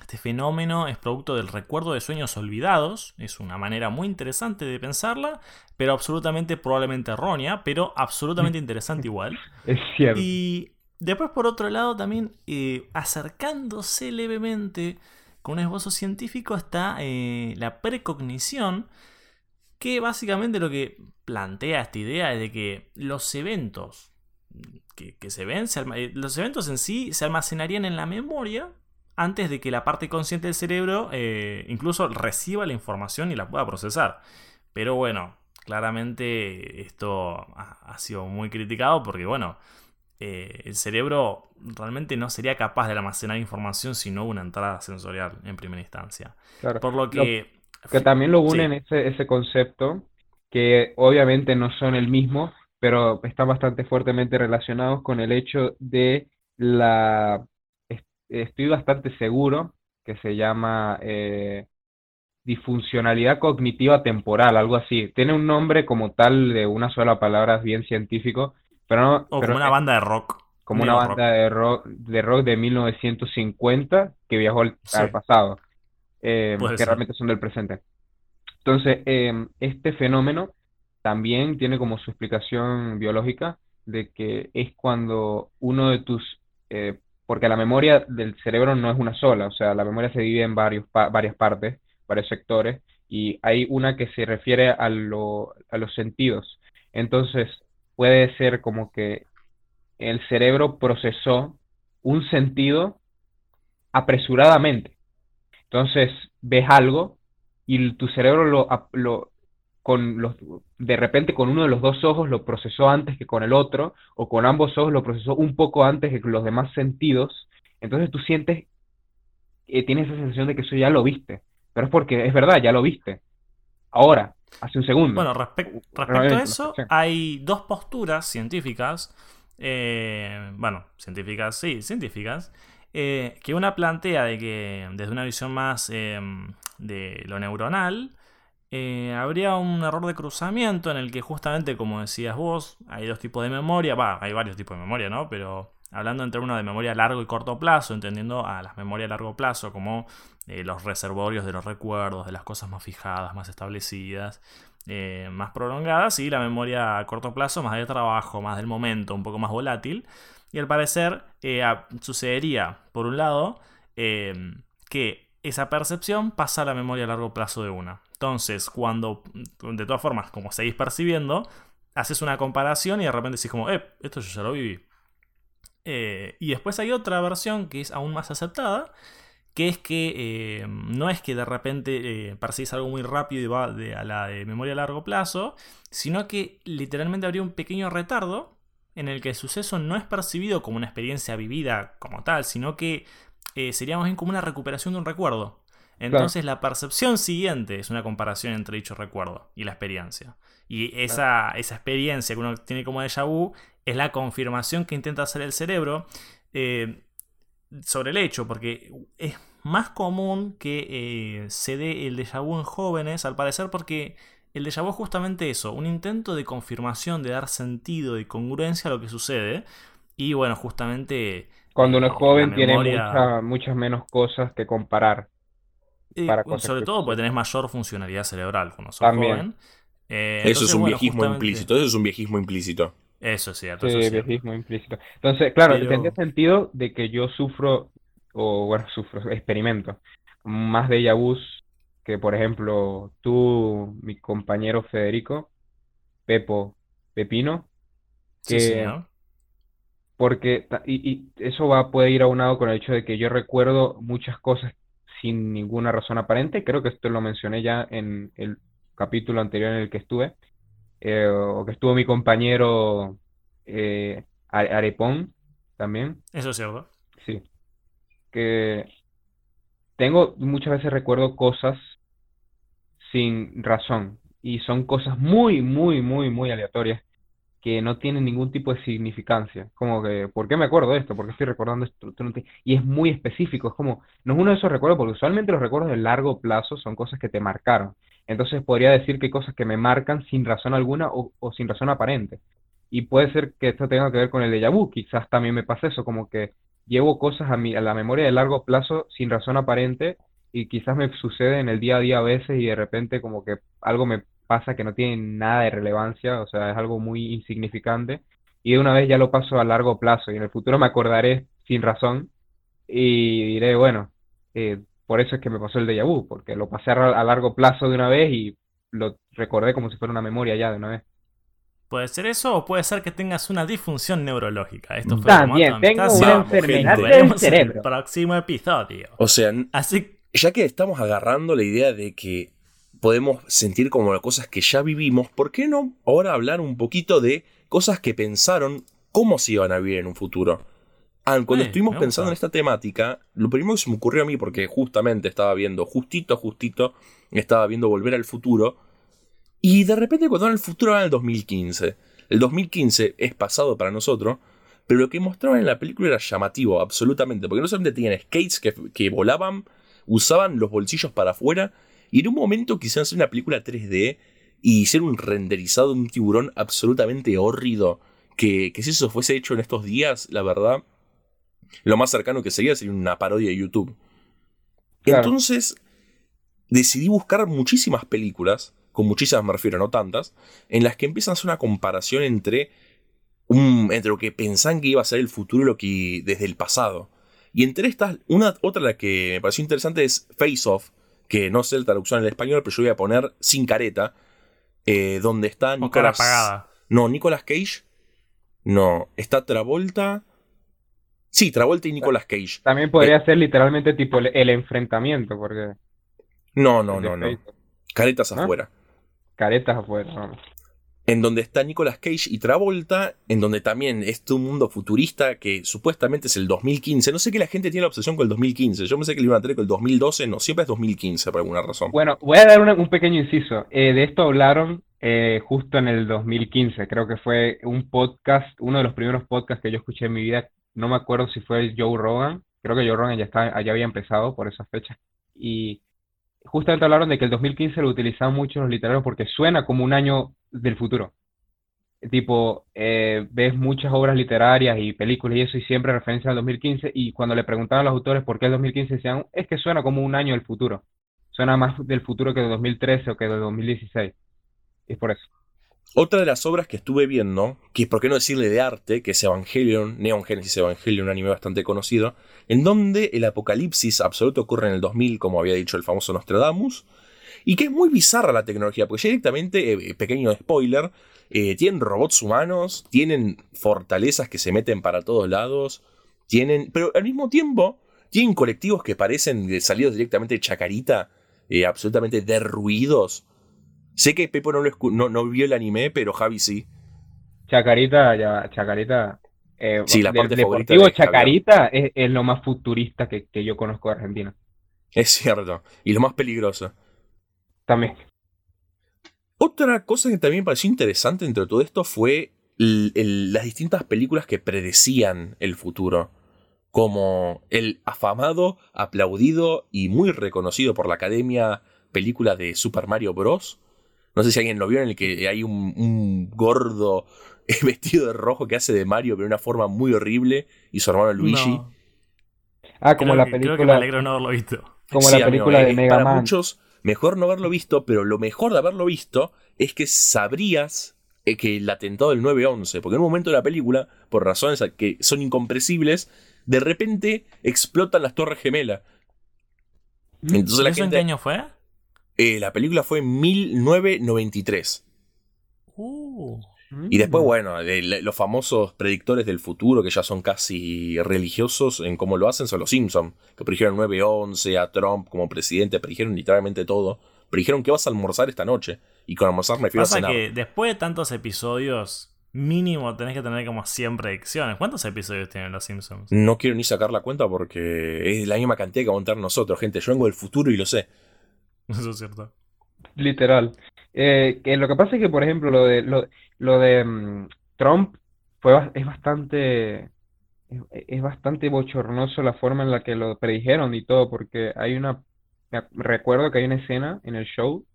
este fenómeno es producto del recuerdo de sueños olvidados. Es una manera muy interesante de pensarla, pero absolutamente probablemente errónea, pero absolutamente interesante igual. Es cierto. Y después, por otro lado, también acercándose levemente con un esbozo científico está la precognición, que básicamente lo que plantea esta idea es de que los eventos que, que se ven, se eh, los eventos en sí se almacenarían en la memoria antes de que la parte consciente del cerebro eh, incluso reciba la información y la pueda procesar. Pero bueno, claramente esto ha, sido muy criticado porque bueno, eh, el cerebro realmente no sería capaz de almacenar información si no hubo una entrada sensorial en primera instancia. Claro. Por lo que... que también lo Sí. unen ese, ese concepto, que obviamente no son el mismo, pero están bastante fuertemente relacionados con el hecho de la, es- estoy bastante seguro que se llama eh, disfuncionalidad cognitiva temporal, algo así. Tiene un nombre como tal de una sola palabra, bien científico, pero no, O pero como una banda de rock. como una banda de rock, de rock de 1950 que viajó al, Sí. al pasado, eh, que ser. realmente son del presente. Entonces, eh, este fenómeno también tiene como su explicación biológica de que es cuando uno de tus, eh, porque la memoria del cerebro no es una sola, o sea, la memoria se divide en varios, pa- varias partes, varios sectores, y hay una que se refiere a lo- a los sentidos. Entonces, puede ser como que el cerebro procesó un sentido apresuradamente. Entonces, ves algo y tu cerebro lo, lo con los, de repente con uno de los dos ojos lo procesó antes que con el otro, o con ambos ojos lo procesó un poco antes que con los demás sentidos, entonces tú sientes, que tienes esa sensación de que eso ya lo viste, pero es porque es verdad, ya lo viste. Ahora, hace un segundo. Bueno, respecto a eso, hay dos posturas científicas, eh, bueno, científicas, sí, científicas, eh, que una plantea de que desde una visión más eh, de lo neuronal, eh, habría un error de cruzamiento en el que justamente, como decías vos, hay dos tipos de memoria, va, hay varios tipos de memoria, ¿no? Pero hablando entre uno de memoria a largo y corto plazo, entendiendo a las memorias a largo plazo como eh, los reservorios de los recuerdos, de las cosas más fijadas, más establecidas, eh, más prolongadas, y la memoria a corto plazo más de trabajo, más del momento, un poco más volátil. Al parecer sucedería, por un lado, que esa percepción pasa a la memoria a largo plazo de una. Entonces, cuando, de todas formas, como seguís percibiendo, haces una comparación y de repente decís como, eh, esto yo ya lo viví. Eh, y después hay otra versión que es aún más aceptada, que es que eh, no es que de repente eh, percibís algo muy rápido y va a la de memoria a largo plazo, sino que literalmente habría un pequeño retardo en el que el suceso no es percibido como una experiencia vivida como tal, sino que sería más bien como una recuperación de un recuerdo. Entonces la percepción siguiente es una comparación entre dicho recuerdo y la experiencia. Y esa, esa experiencia que uno tiene como déjà vu es la confirmación que intenta hacer el cerebro eh, sobre el hecho, porque es más común que eh, se dé el déjà vu en jóvenes, al parecer porque el déjà vu es justamente eso, un intento de confirmación, de dar sentido y congruencia a lo que sucede. Y bueno, justamente... Cuando uno es joven tiene muchas menos cosas que comparar sobre todo porque tenés mayor funcionalidad cerebral cuando sos joven. Eh, eso es un viejismo implícito, eso es un viejismo implícito. Eso es cierto. Sí, viejismo implícito. Entonces, claro, tendría sentido de que yo sufro, o bueno, sufro, experimento, más de vus que, por ejemplo, tú, mi compañero Federico, Pepo, Pepino, que... Sí, porque, y, y, eso va, puede ir aunado con el hecho de que yo recuerdo muchas cosas sin ninguna razón aparente. Creo que esto lo mencioné ya en el capítulo anterior en el que estuve, eh, o que estuvo mi compañero eh, Arepón también. Eso es cierto. Sí. Que tengo, muchas veces recuerdo cosas sin razón y son cosas muy, muy, muy, muy aleatorias que no tienen ningún tipo de significancia. Como que, ¿por qué me acuerdo de esto? ¿Por qué estoy recordando esto? Y es muy específico, es como, no es uno de esos recuerdos, porque usualmente los recuerdos de largo plazo son cosas que te marcaron. Entonces podría decir que hay cosas que me marcan sin razón alguna o, sin razón aparente. Y puede ser que esto tenga que ver con el déjà vu, quizás también me pasa eso, como que llevo cosas a, mi, a la memoria de largo plazo sin razón aparente y quizás me sucede en el día a día a veces y de repente como que algo me pasa que no tiene nada de relevancia, o sea, es algo muy insignificante, y de una vez ya lo paso a largo plazo, y en el futuro me acordaré sin razón, y diré, bueno, eh, por eso es que me pasó el déjà vu, porque lo pasé a largo plazo de una vez y lo recordé como si fuera una memoria ya de una vez. Puede ser eso o puede ser que tengas una disfunción neurológica. Esto fue También, tengo una enfermedad del cerebro. próximo episodio. O sea, Así... ya que estamos agarrando la idea de que podemos sentir como cosas que ya vivimos, ¿por qué no ahora hablar un poquito de cosas que pensaron cómo se iban a vivir en un futuro? Ah, cuando estuvimos pensando en esta temática, lo primero que se me ocurrió a mí, porque justamente estaba viendo, justito, justito, estaba viendo Volver al Futuro, y de repente cuando era el futuro era el 2015. El 2015 es pasado para nosotros, pero lo que mostraban en la película era llamativo, absolutamente, porque no solamente tenían skates que, que volaban, usaban los bolsillos para afuera, y en un momento quisieron hacer una película 3D y hacer un renderizado de un tiburón absolutamente horrido. Que, que si eso fuese hecho en estos días, la verdad, lo más cercano que sería sería una parodia de YouTube. Entonces, decidí buscar muchísimas películas, con muchísimas me refiero, no tantas, en las que empiezan a hacer una comparación entre, un, entre lo que pensaban que iba a ser el futuro y lo que desde el pasado. Y entre estas, una otra la que me pareció interesante es Face Off, que no sé la traducción en el español, pero yo voy a poner sin careta, eh, donde está Nicolas... apagada. No, Nicolas Cage. No, está Travolta. Sí, Travolta y Nicolas Cage. También podría eh, ser literalmente tipo el, enfrentamiento, porque... No, no, no, no. Caretas afuera. caretas afuera. vamos. En donde está Nicolas Cage y Travolta, en donde también es un mundo futurista que supuestamente es el 2015. No sé qué la gente tiene la obsesión con el 2015. Yo pensé que le iban a tener con el 2012, no, siempre es 2015 por alguna razón. Bueno, voy a dar un pequeño inciso. Eh, de esto hablaron eh, justo en el 2015. Creo que fue un podcast, uno de los primeros podcasts que yo escuché en mi vida. No me acuerdo si fue Joe Rogan. Creo que Joe Rogan ya, ya había empezado por esas fechas. Y justamente hablaron de que el 2015 lo utilizaban mucho los literarios porque suena como un año del futuro. Tipo, eh, ves muchas obras literarias y películas y eso y siempre referencia al 2015 y cuando le preguntaban a los autores por qué el 2015 decían, es que suena como un año del futuro. Suena más del futuro que de 2013 o que de 2016. Y es por eso. Otra de las obras que estuve viendo, que por qué no decirle de arte, que es Evangelion, Neon Genesis Evangelion, un anime bastante conocido, en donde el apocalipsis absoluto ocurre en el 2000, como había dicho el famoso Nostradamus, y que es muy bizarra la tecnología, porque ya directamente, eh, pequeño spoiler, eh, tienen robots humanos, tienen fortalezas que se meten para todos lados, tienen, pero al mismo tiempo tienen colectivos que parecen salidos directamente de Chacarita, eh, absolutamente derruidos. Sé que Pepo no, lo no, no vio el anime, pero Javi sí. Chacarita, ya, Chacarita. eh, Sí, la del parte favorita Deportivo de. Chacarita es, es lo más futurista que, que yo conozco de Argentina. Es cierto. Y lo más peligroso. También. Otra cosa que también me pareció interesante entre todo esto fue el- el- las distintas películas que predecían el futuro. Como el afamado, aplaudido y muy reconocido por la academia película de Super Mario Bros. No sé si alguien lo vio en el que hay un, un gordo vestido de rojo que hace de Mario pero de una forma muy horrible y su hermano Luigi. No, Ah, como creo la que- creo que me película, alegro no haberlo visto. como Sí, la película eh, de Mega para Man. muchos mejor no haberlo visto, pero lo mejor de haberlo visto es que sabrías eh, que el atentado del 9-11, porque en un momento de la película, por razones que son incomprensibles, de repente explotan las torres gemelas. Entonces la ¿Eso en gente... qué año fue? Eh, la película fue en 1993. Uh, Y después, bueno, los famosos predictores del futuro, que ya son casi religiosos en cómo lo hacen, son los Simpsons, que predijeron 9-11, a Trump como presidente, predijeron literalmente todo. Predijeron que vas a almorzar esta noche. Y con almorzar me refiero a Pasa cenar. que después de tantos episodios, mínimo tenés que tener como 100 predicciones. ¿Cuántos episodios tienen los Simpsons? No quiero ni sacar la cuenta porque es la misma cantidad que montar nosotros, gente. Yo vengo del futuro y lo sé. Eso es cierto. Literal. Eh, lo que pasa es que, por ejemplo, lo de, lo, de mm, Trump fue, es bastante, bastante bochornoso la forma en la que lo predijeron y todo, porque hay una, recuerdo que hay una escena en el show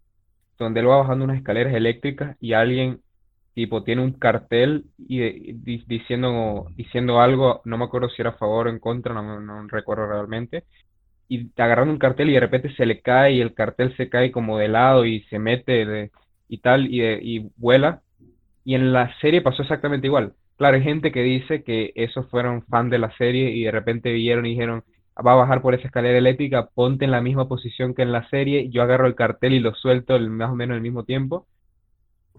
donde él va bajando unas escaleras eléctricas y alguien, tipo, tiene un cartel y diciendo, diciendo algo, no me acuerdo si era a favor o en contra, no recuerdo realmente y agarrando un cartel y de repente se le cae y el cartel se cae como de lado y se mete de- y tal y, de- y vuela. Y en la serie pasó exactamente igual. Claro, hay gente que dice que esos fueron fan de la serie y de repente vieron y dijeron, va a bajar por esa escalera eléctrica, ponte en la misma posición que en la serie, yo agarro el cartel y lo suelto el- más o menos al mismo tiempo.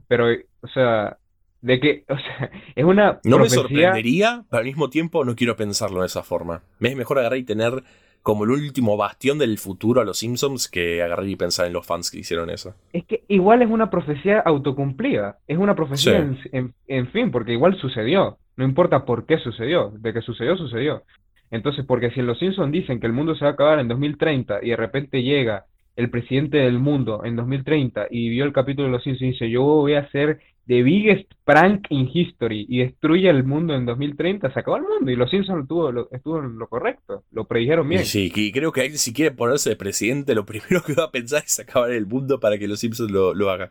Pero, o sea, de que, o sea, es una No me sorprendería, pero al mismo tiempo no quiero pensarlo de esa forma. Me es mejor agarrar y tener como el último bastión del futuro a los Simpsons que agarrar y pensar en los fans que hicieron eso. Es que igual es una profecía autocumplida, es una profecía en, en- en fin, porque igual sucedió, no importa por qué sucedió, de que sucedió, sucedió. Entonces, porque si en Los Simpsons dicen que el mundo se va a acabar en 2030 y de repente llega el presidente del mundo en 2030 y vio el capítulo de Los Simpsons y dice, yo voy a hacer the biggest prank in history y destruye el mundo en 2030, se acabó el mundo y Los Simpsons tuvo lo- estuvo en lo correcto, lo predijeron bien. Sí, y creo que alguien si quiere ponerse de presidente, lo primero que va a pensar es acabar el mundo para que los Simpsons lo, lo hagan.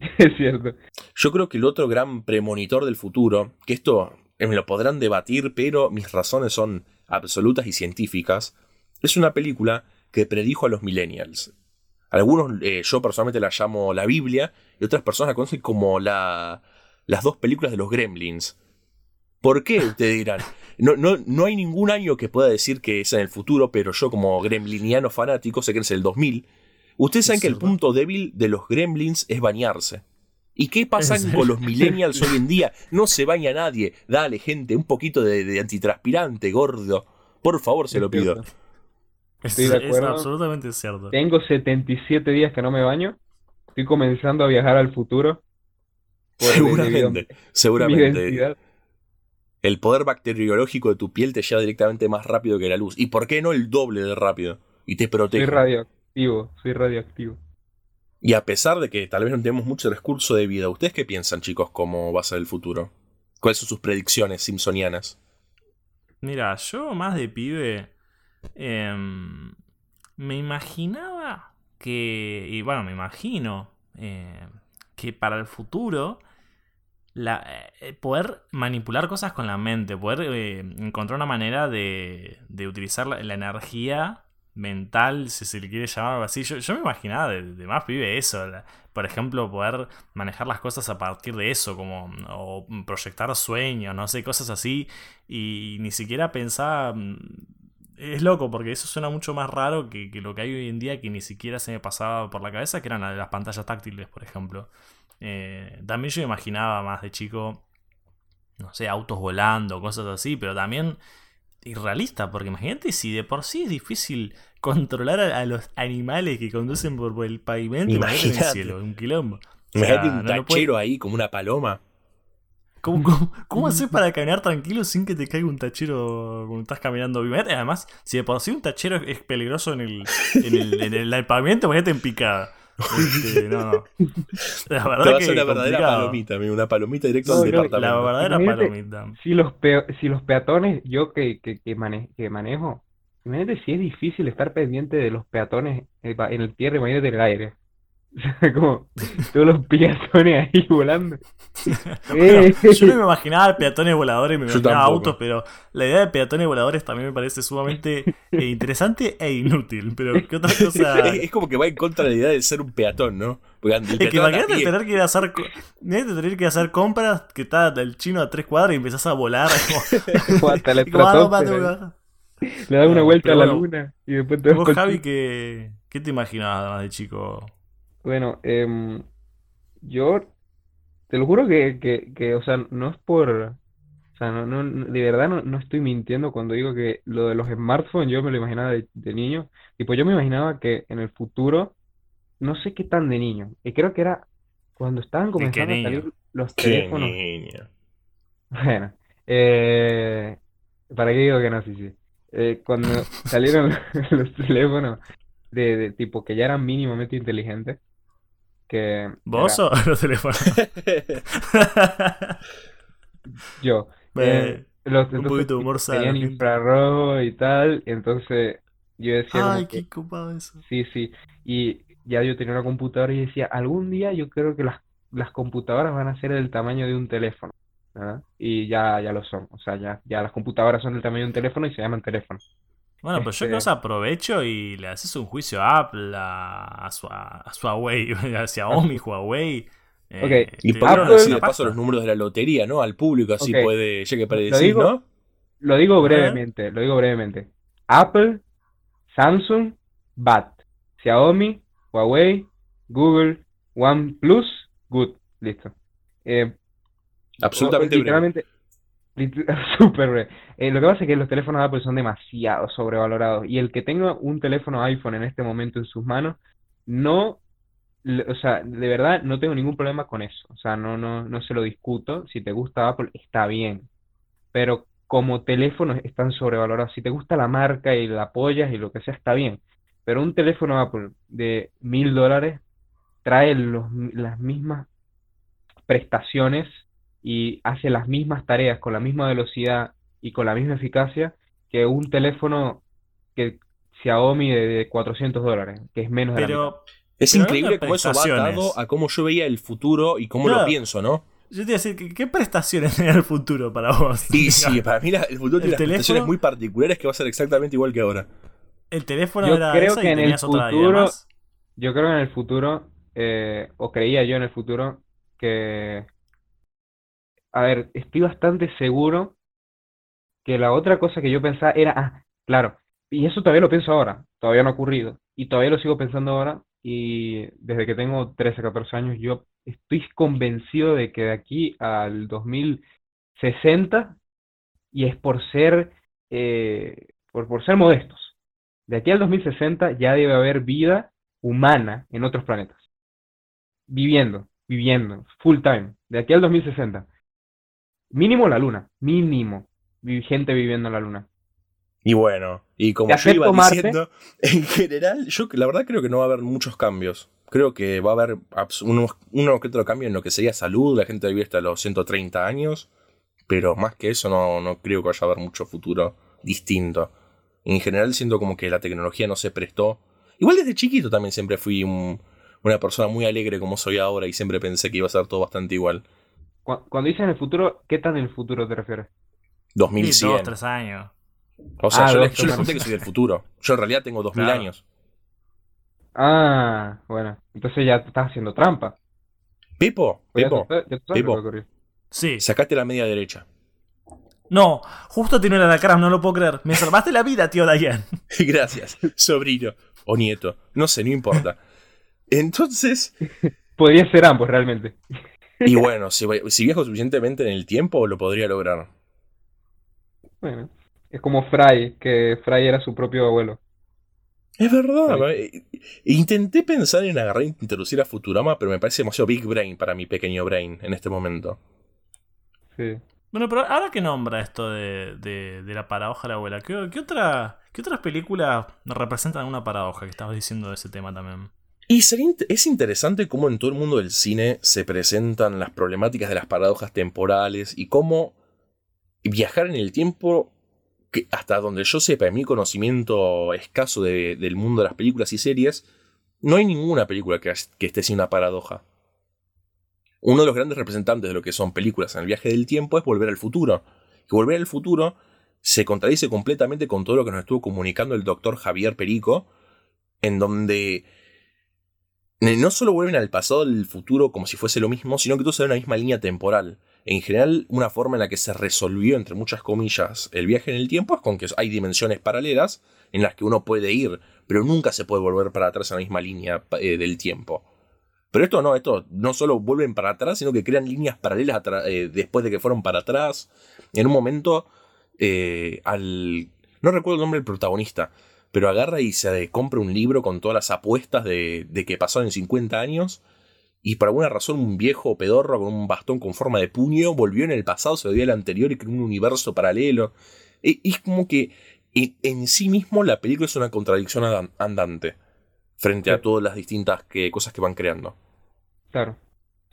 Es cierto. Yo creo que el otro gran premonitor del futuro, que esto me lo podrán debatir, pero mis razones son absolutas y científicas, es una película que predijo a los millennials. Algunos, eh, yo personalmente la llamo la Biblia, y otras personas la conocen como la, las dos películas de los gremlins. ¿Por qué? Ustedes dirán. No, no, no hay ningún año que pueda decir que es en el futuro, pero yo como gremliniano fanático sé que es el 2000. Ustedes saben Es que el punto débil de los gremlins es bañarse. ¿Y qué pasa con los millennials hoy en día? No se baña nadie. Dale, gente, un poquito de, de antitranspirante, gordo. Por favor, se lo pido. Es, Estoy de es acuerdo. absolutamente cierto. Tengo 77 días que no me baño estoy comenzando a viajar al futuro. seguramente, seguramente. El poder bacteriológico de tu piel te lleva directamente más rápido que la luz. ¿Y por qué no el doble de rápido? Y te protege. Soy radioactivo, soy radioactivo. Y a pesar de que tal vez no tenemos mucho recurso de vida, ¿ustedes qué piensan, chicos, cómo va a ser el futuro? ¿Cuáles son sus predicciones simpsonianas? Mira, yo más de pibe em, me imaginaba que, y bueno, me imagino eh, que para el futuro la, eh, poder manipular cosas con la mente, poder eh, encontrar una manera de, de utilizar la, energía mental, si se le quiere llamar algo así. Yo, me imaginaba de, más pibe eso. por ejemplo, poder manejar las cosas a partir de eso, como o proyectar sueños, no sé, cosas así. Y ni siquiera pensaba. Es loco, porque eso suena mucho más raro que, que lo que hay hoy en día, que ni siquiera se me pasaba por la cabeza, que eran las pantallas táctiles, por ejemplo. Eh, también yo imaginaba más de chico, no sé, autos volando, cosas así, pero también irrealista, porque imagínate si de por sí es difícil controlar a, los animales que conducen por, el pavimento, imagínate en el cielo, un quilombo. Imagínate un tachero ahí como una paloma. ¿Cómo, cómo, haces para caminar tranquilo sin que te caiga un tachero cuando estás caminando? Además, si de por sí un tachero es peligroso en el, en el, en el, pavimento, imagínate en picada. Este, no, no. La verdad Te va a ser una verdadera palomita, amigo, una palomita directo al departamento. La verdadera palomita. Si los, si los peatones, yo que, que, que, manejo, imagínate si es difícil estar pendiente de los peatones eh, en el tierra, imagínate en el aire. como todos los peatones ahí volando. Eh. yo no me imaginaba peatones voladores, me imaginaba autos, pero la idea de peatones voladores también me parece sumamente eh, interesante e inútil. Pero ¿qué otra cosa? es como que va en contra de la idea de ser un peatón, ¿no? es que imagínate tener que ir a hacer tener que hacer compras que está el chino a tres cuadras y empezás a volar. Le da una vuelta a la luna y después te ¿Vos, Javi, ¿qué, ¿qué te imaginabas de chico? Bueno, eh, yo te lo juro que, que, que, o sea, no es por, o sea, no, no, de verdad no, no estoy mintiendo cuando digo que lo de los smartphones yo me lo imaginaba de, de niño. Y pues yo me imaginaba que en el futuro, no sé qué tan de niño, y creo que era cuando estaban comenzando a salir los teléfonos. niño? Bueno, eh, ¿para qué digo que no? Sí, sí. Eh, cuando salieron los teléfonos de, de tipo que ya eran mínimamente inteligentes, ¿Vos o los teléfonos? Yo. Eh, los, un poquito de humor Tenían infrarrojo y tal, entonces yo decía Ay, qué copado eso. Sí, sí. Y ya yo tenía una computadora y decía, algún día yo creo que las, las computadoras van a ser del tamaño de un teléfono. Y ya, ya lo son. O sea, ya, ya las computadoras son del tamaño de un teléfono y se llaman teléfono. Bueno, pues yo que os aprovecho y le haces un juicio a Apple, a, su, a, Huawei, a Xiaomi, Huawei. Eh, y por si le paso los números de la lotería, ¿no? Al público, así puede, ya que predecir, ¿no? Lo digo brevemente, lo digo brevemente. Apple, Samsung, BAT, Xiaomi, Huawei, Google, OnePlus, Good, listo. Eh, Absolutamente literalmente, Súper eh, lo que pasa es que los teléfonos Apple son demasiado sobrevalorados y el que tenga un teléfono iPhone en este momento en sus manos, no, o sea, de verdad no tengo ningún problema con eso. O sea, no, no, no se lo discuto. Si te gusta Apple, está bien. Pero como teléfonos están sobrevalorados. Si te gusta la marca y la apoyas y lo que sea, está bien. Pero un teléfono Apple de mil dólares trae los, las mismas prestaciones y hace las mismas tareas con la misma velocidad y con la misma eficacia que un teléfono que Xiaomi de, de 400 dólares, que es menos de la Es increíble cómo eso va atado a cómo yo veía el futuro y cómo lo pienso, ¿no? Yo te iba a decir, ¿qué, prestaciones tenía el futuro para vos? Sí, sí, para mí el futuro tiene prestaciones muy particulares que va a ser exactamente igual que ahora. El teléfono yo era creo que en el futuro, Yo creo que en el futuro, eh, o creía yo en el futuro, que a ver, estoy bastante seguro que la otra cosa que yo pensaba era, ah, claro, y eso todavía lo pienso ahora, todavía no ha ocurrido, y todavía lo sigo pensando ahora, y desde que tengo 13, 14 años, yo estoy convencido de que de aquí al 2060, y es por ser, eh, por, por ser modestos, de aquí al 2060 ya debe haber vida humana en otros planetas. viviendo, viviendo, full time, de aquí al 2060. Mínimo la luna, mínimo. Gente viviendo en la luna. Y bueno, y como yo iba diciendo, en general, yo la verdad creo que no va a haber muchos cambios. Creo que va a haber uno, uno que otro cambio en lo que sería salud, la gente vivir hasta los 130 años, pero más que eso no, no creo que vaya a haber mucho futuro distinto. En general siento como que la tecnología no se prestó. Igual desde chiquito también siempre fui una persona muy alegre como soy ahora y siempre pensé que iba a ser todo bastante igual. Cuando dices en el futuro, ¿qué tan en el futuro te refieres? 2100. dos, tres años. O sea, ah, yo, les, conté que soy del futuro. Yo en realidad tengo 2000 años. Ah, bueno. Entonces ya te estás haciendo trampa. Pipo, Pipo, Pipo. Sí. Sacaste la media derecha. No, justo tiene la cara, no lo puedo creer. Me salvaste la vida, tío Dayan. Gracias, sobrino o nieto. No sé, no importa. Entonces. Podría ser ambos, realmente. Y bueno, si, si viajo suficientemente en el tiempo, lo podría lograr. Bueno, es como Fry, que Fry era su propio abuelo. Es verdad. Intenté pensar en agarrar e introducir a Futurama, pero me parece demasiado big brain para mi pequeño brain en este momento. Sí. Bueno, pero ahora que nombra esto de, de, la paradoja de la abuela, ¿qué, otra, ¿qué otras películas representan una paradoja que estabas diciendo de ese tema también? Y es interesante cómo en todo el mundo del cine se presentan las problemáticas de las paradojas temporales y cómo viajar en el tiempo, que hasta donde yo sepa, en mi conocimiento escaso del mundo de las películas y series, no hay ninguna película que, que esté sin una paradoja. Uno de los grandes representantes de lo que son películas en el viaje del tiempo es Volver al Futuro. Que Volver al Futuro se contradice completamente con todo lo que nos estuvo comunicando el doctor Javier Perico, en donde no solo vuelven al pasado del futuro como si fuese lo mismo, sino que todo se ve en la misma línea temporal en general una forma en la que se resolvió, entre muchas comillas, el viaje en el tiempo es con que hay dimensiones paralelas en las que uno puede ir, pero nunca se puede volver para atrás en la misma línea eh, del tiempo. Pero esto no, esto no solo vuelven para atrás, sino que crean líneas paralelas eh, después de que fueron para atrás. En un momento, eh, al... No recuerdo el nombre del protagonista, pero agarra y se compra un libro con todas las apuestas de, de que pasaron en 50 años y por alguna razón un viejo pedorro con un bastón con forma de puño volvió en el pasado, se dio al anterior y creó un universo paralelo. E, es como que en sí mismo la película es una contradicción andante frente a todas las distintas cosas que van creando. Claro,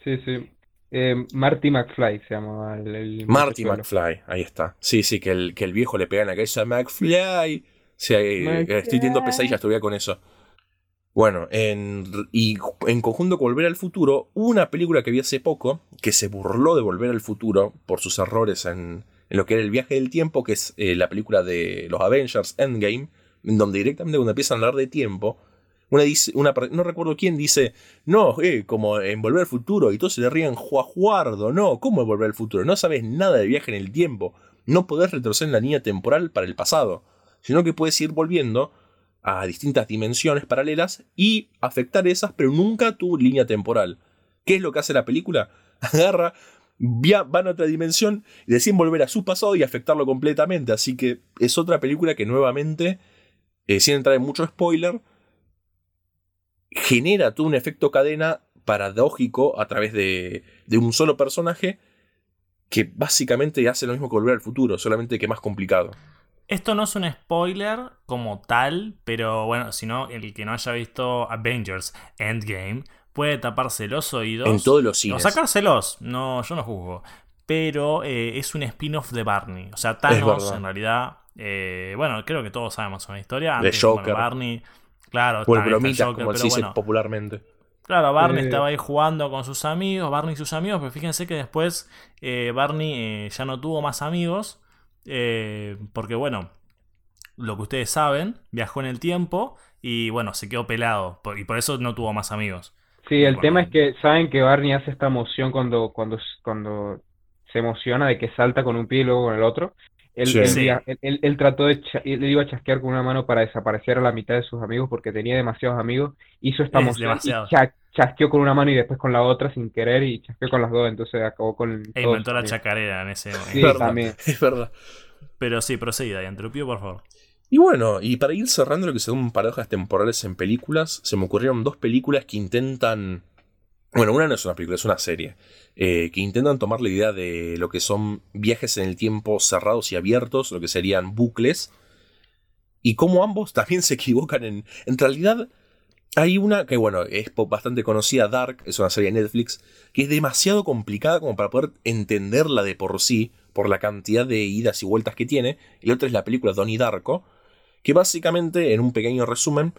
sí, sí. Eh, Marty McFly se llama el, Marty McFly, ahí está. Sí, sí, que el, que el viejo le pega en la cabeza a McFly. Sí, eh, estoy teniendo pesadillas todavía con eso. Bueno, en, y en conjunto con Volver al Futuro, una película que vi hace poco que se burló de Volver al Futuro por sus errores en, lo que era el viaje del tiempo, que es eh, la película de los Avengers Endgame, en donde directamente cuando empiezan a hablar de tiempo, una dice, una, no recuerdo quién dice, no, eh, como en Volver al Futuro, y todos se le ríen, juajuardo, no, ¿cómo es Volver al Futuro? No sabes nada de viaje en el tiempo, no podés retroceder en la línea temporal para el pasado, sino que puedes ir volviendo a distintas dimensiones paralelas y afectar esas, pero nunca tu línea temporal. ¿Qué es lo que hace la película? Agarra, van a otra dimensión y deciden volver a su pasado y afectarlo completamente. Así que es otra película que nuevamente, eh, sin entrar en mucho spoiler, genera todo un efecto cadena paradójico a través de, de un solo personaje que básicamente hace lo mismo que volver al futuro, solamente que más complicado. Esto no es un spoiler como tal, pero bueno, si no, el que no haya visto Avengers Endgame puede taparse los oídos. En todos los cines. O sacárselos, no, yo no juzgo. Pero eh, es un spin-off de Barney. O sea, Thanos en realidad. Eh, bueno, creo que todos sabemos una historia. de Joker. Barney. Claro, Por bromitas, como se dice popularmente. Claro, Barney eh. estaba ahí jugando con sus amigos, Barney y sus amigos, pero fíjense que después Barney ya no tuvo más amigos eh, porque bueno, lo que ustedes saben, viajó en el tiempo y bueno, se quedó pelado y por eso no tuvo más amigos. Sí, el tema es que saben que Barney hace esta emoción cuando, cuando, cuando se emociona de que salta con un pie y luego con el otro. Él, trató de, le iba a chasquear con una mano para desaparecer a la mitad de sus amigos porque tenía demasiados amigos. Hizo esta emoción y chasqueó con una mano y después con la otra sin querer y chasqueó con las dos, entonces acabó con... E inventó la chacarera en ese momento. Sí, también. Es verdad. Pero sí, proseguida, y por favor. Y bueno, y para ir cerrando lo que son paradojas temporales en películas, se me ocurrieron dos películas que intentan Bueno, una no es una película, es una serie. Eh, que intentan tomar la idea de lo que son viajes en el tiempo cerrados y abiertos, lo que serían bucles. Y cómo ambos también se equivocan en. En realidad, hay una que, bueno, es bastante conocida, Dark, es una serie de Netflix, que es demasiado complicada como para poder entenderla de por sí, por la cantidad de idas y vueltas que tiene. Y la otra es la película Donnie Darko, que básicamente, en un pequeño resumen,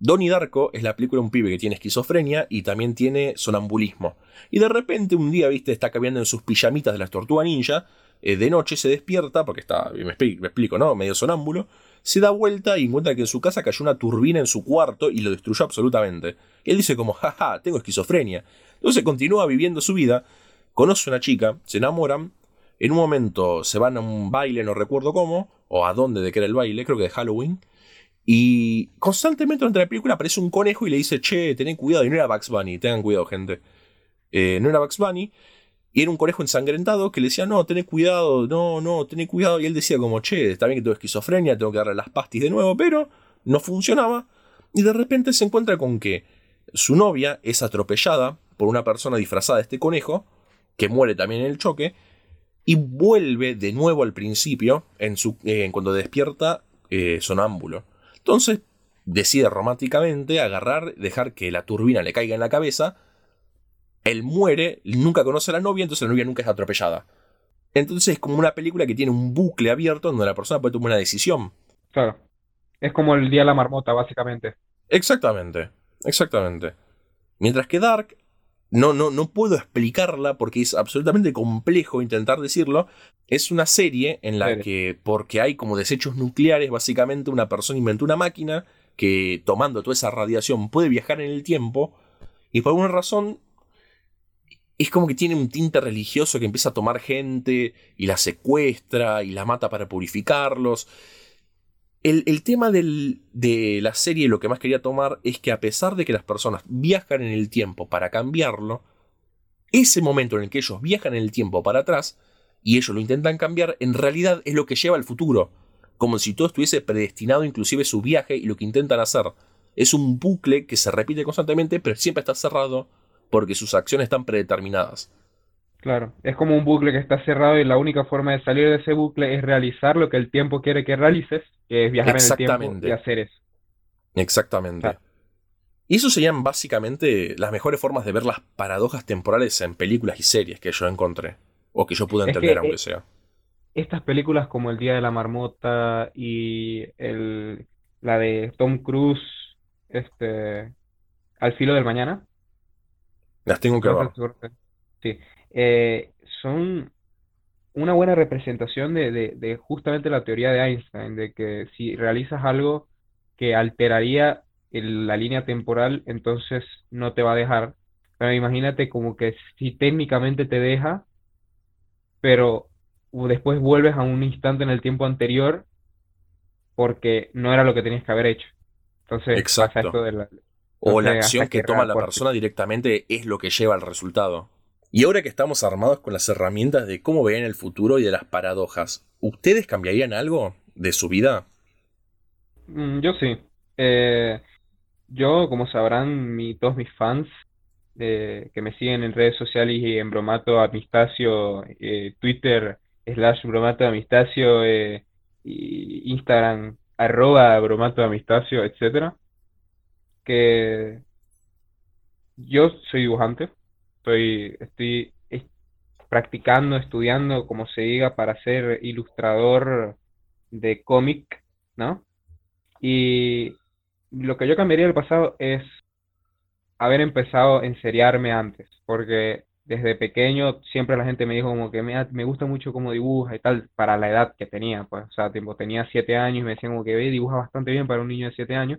Donnie Darko es la película de un pibe que tiene esquizofrenia y también tiene sonambulismo. Y de repente un día, viste, está cambiando en sus pijamitas de las tortugas ninja, eh, de noche se despierta, porque está, me explico, ¿no? Medio sonámbulo, se da vuelta y encuentra que en su casa cayó una turbina en su cuarto y lo destruyó absolutamente. Y él dice como, jaja, tengo esquizofrenia. Entonces continúa viviendo su vida, conoce a una chica, se enamoran, en un momento se van a un baile, no recuerdo cómo, o a dónde de que era el baile, creo que de Halloween, y constantemente durante la película aparece un conejo y le dice, che, tened cuidado. Y no era Bugs Bunny, tengan cuidado, gente. Eh, no era Bugs Bunny. Y era un conejo ensangrentado que le decía, no, tened cuidado, no, no, tened cuidado. Y él decía como, che, está bien que tengo esquizofrenia, tengo que darle las pastis de nuevo, pero no funcionaba. Y de repente se encuentra con que su novia es atropellada por una persona disfrazada de este conejo, que muere también en el choque, y vuelve de nuevo al principio, en, su, eh, cuando despierta eh, sonámbulo. Entonces decide románticamente agarrar, dejar que la turbina le caiga en la cabeza. Él muere, nunca conoce a la novia, entonces la novia nunca es atropellada. Entonces es como una película que tiene un bucle abierto donde la persona puede tomar una decisión. Claro. Es como el día de la marmota, básicamente. Exactamente, exactamente. Mientras que Dark no, no, no puedo explicarla porque es absolutamente complejo intentar decirlo. Es una serie en la que, porque hay como desechos nucleares, básicamente una persona inventó una máquina que tomando toda esa radiación puede viajar en el tiempo y por alguna razón es como que tiene un tinte religioso que empieza a tomar gente y la secuestra y la mata para purificarlos. El, tema de la serie, lo que más quería tomar es que a pesar de que las personas viajan en el tiempo para cambiarlo, ese momento en el que ellos viajan en el tiempo para atrás y ellos lo intentan cambiar, en realidad es lo que lleva al futuro. Como si todo estuviese predestinado, inclusive su viaje y lo que intentan hacer. Es un bucle que se repite constantemente, pero siempre está cerrado porque sus acciones están predeterminadas. Claro, es como un bucle que está cerrado y la única forma de salir de ese bucle es realizar lo que el tiempo quiere que realices, que es viajar en el tiempo y hacer eso. Exactamente. Y eso serían básicamente las mejores formas de ver las paradojas temporales en películas y series que yo encontré. O que yo pude entender, aunque eh, sea. Estas películas como El Día de la Marmota y el, la de Tom Cruise, este, Al filo del mañana. Las tengo que ver. Sí. Eh, son una buena representación de, justamente la teoría de Einstein, de que si realizas algo que alteraría la línea temporal, entonces no te va a dejar. Pero imagínate como que si técnicamente te deja, pero después vuelves a un instante en el tiempo anterior porque no era lo que tenías que haber hecho. Entonces, Exacto. o la acción que toma la persona directamente es lo que lleva al resultado. Y ahora que estamos armados con las herramientas de cómo veían el futuro y de las paradojas, ¿ustedes cambiarían algo de su vida? Mm, yo sí. Eh, yo, como sabrán mi, todos mis fans eh, que me siguen en redes sociales y en Bromato Amistacio, eh, Twitter slash Bromato Amistacio, y Instagram arroba Bromato Amistacio, etcétera, que yo soy dibujante estoy, estoy practicando, estudiando, como se diga, para ser ilustrador de cómic, ¿no? Y lo que yo cambiaría del pasado es haber empezado a enseriarme antes, porque desde pequeño siempre la gente me dijo como que me, me gusta mucho cómo dibuja y tal, para la edad que tenía, pues, o sea, tiempo, tenía siete años y me decían como que ve, dibuja bastante bien para un niño de siete años,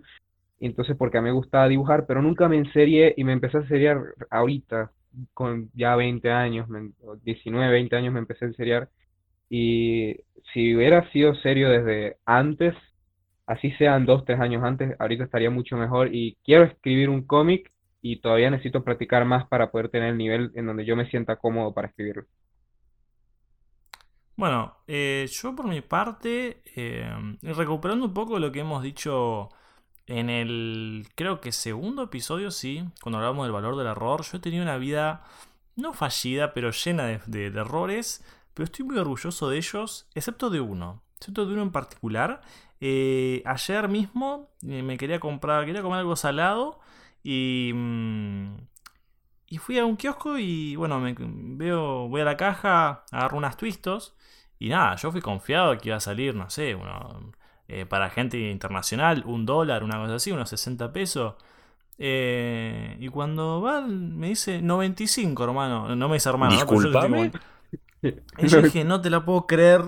y entonces porque me gustaba dibujar, pero nunca me enserié y me empecé a seriar ahorita, con ya 20 años, 19, 20 años me empecé a seriar. Y si hubiera sido serio desde antes, así sean dos, tres años antes, ahorita estaría mucho mejor. Y quiero escribir un cómic y todavía necesito practicar más para poder tener el nivel en donde yo me sienta cómodo para escribirlo. Bueno, eh, yo por mi parte, eh, recuperando un poco lo que hemos dicho en el, creo que segundo episodio, sí, cuando hablamos del valor del error, yo he tenido una vida no fallida, pero llena de, errores, pero estoy muy orgulloso de ellos, excepto de uno, excepto de uno en particular. Eh, ayer mismo eh, me quería comprar, quería comer algo salado y... Mm, y fui a un kiosco y bueno, me veo, voy a la caja, agarro unas twistos y nada, yo fui confiado que iba a salir, no sé, uno, eh, para gente internacional, un dólar, una cosa así, unos 60 pesos. Eh, y cuando va, me dice 95, hermano. No me dice hermano. Disculpame. Y yo dije, no te la puedo creer.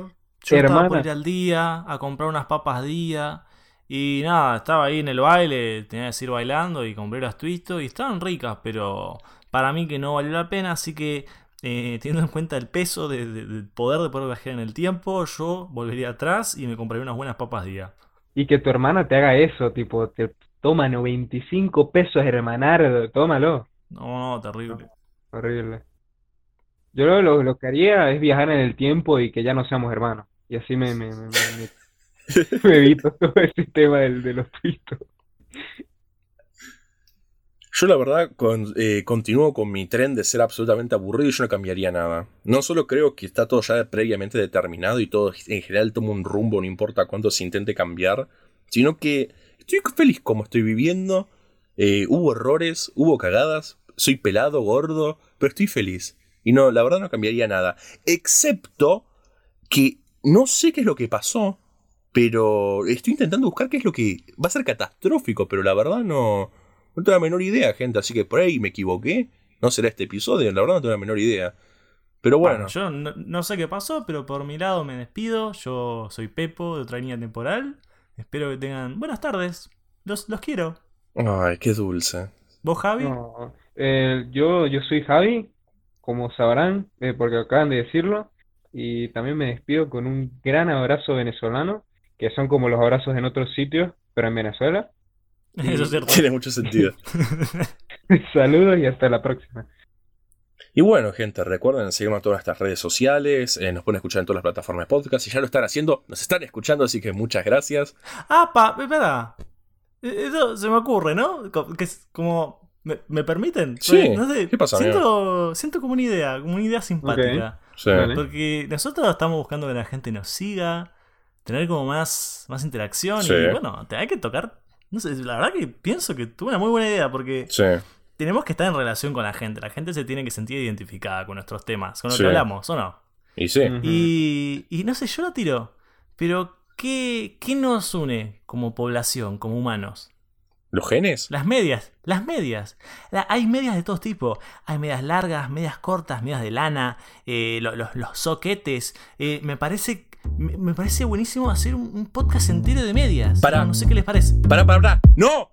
Yo estaba por ir al día a comprar unas papas día. Y nada, estaba ahí en el baile, tenía que seguir bailando y compré las twistos y estaban ricas, pero para mí que no valió la pena, así que eh, teniendo en cuenta el peso del poder de poder viajar en el tiempo, yo volvería atrás y me compraría unas buenas papas día. Y que tu hermana te haga eso, tipo, te toma 95 pesos hermanar, tómalo. No, no, terrible. horrible. Yo lo, lo, que haría es viajar en el tiempo y que ya no seamos hermanos. Y así me, me, me, evito todo ese tema de los twistos. Yo la verdad eh, continúo con mi tren de ser absolutamente aburrido y yo no cambiaría nada. No solo creo que está todo ya previamente determinado y todo en general toma un rumbo, no importa cuánto se intente cambiar, sino que estoy feliz como estoy viviendo. Eh, hubo errores, hubo cagadas, soy pelado, gordo, pero estoy feliz. Y no, la verdad no cambiaría nada. Excepto que no sé qué es lo que pasó, pero estoy intentando buscar qué es lo que va a ser catastrófico, pero la verdad no no tengo la menor idea, gente, así que por ahí me equivoqué. No será este episodio, la verdad no tengo la menor idea. Pero bueno. yo no, sé qué pasó, pero por mi lado me despido. Yo soy Pepo de otra línea temporal. Espero que tengan buenas tardes. Los, los quiero. Ay, qué dulce. ¿Vos, Javi? Eh, yo, yo soy Javi, como sabrán, eh, porque acaban de decirlo. Y también me despido con un gran abrazo venezolano, que son como los abrazos en otros sitios, pero en Venezuela. Eso es cierto. Tiene mucho sentido. Saludos y hasta la próxima. Y bueno, gente, recuerden seguirnos en todas estas redes sociales, eh, nos pueden escuchar en todas las plataformas de podcast, y ya lo están haciendo, nos están escuchando, así que muchas gracias. Ah, pa, espera. E, eso se me ocurre, ¿no? Que es como... ¿Me, permiten? Sí. No sé, ¿Qué pasa, siento, siento como una idea, como una idea simpática. Sí. Porque nosotros estamos buscando que la gente nos siga, tener como más, más interacción y bueno, hay que tocar no sé, la verdad que pienso que tuve una muy buena idea porque tenemos que estar en relación con la gente. La gente se tiene que sentir identificada con nuestros temas, con lo que hablamos, ¿o no? Y sí. y, y, no sé, yo lo tiro. Pero, ¿qué, ¿qué nos une como población, como humanos? ¿Los genes? Las medias, las medias. hay medias de todo tipo. Hay medias largas, medias cortas, medias de lana, eh, los, los, soquetes. Eh, me parece me, parece buenísimo hacer un, podcast entero de medias. Para. No, no sé qué les parece. Para, para, para. ¡No!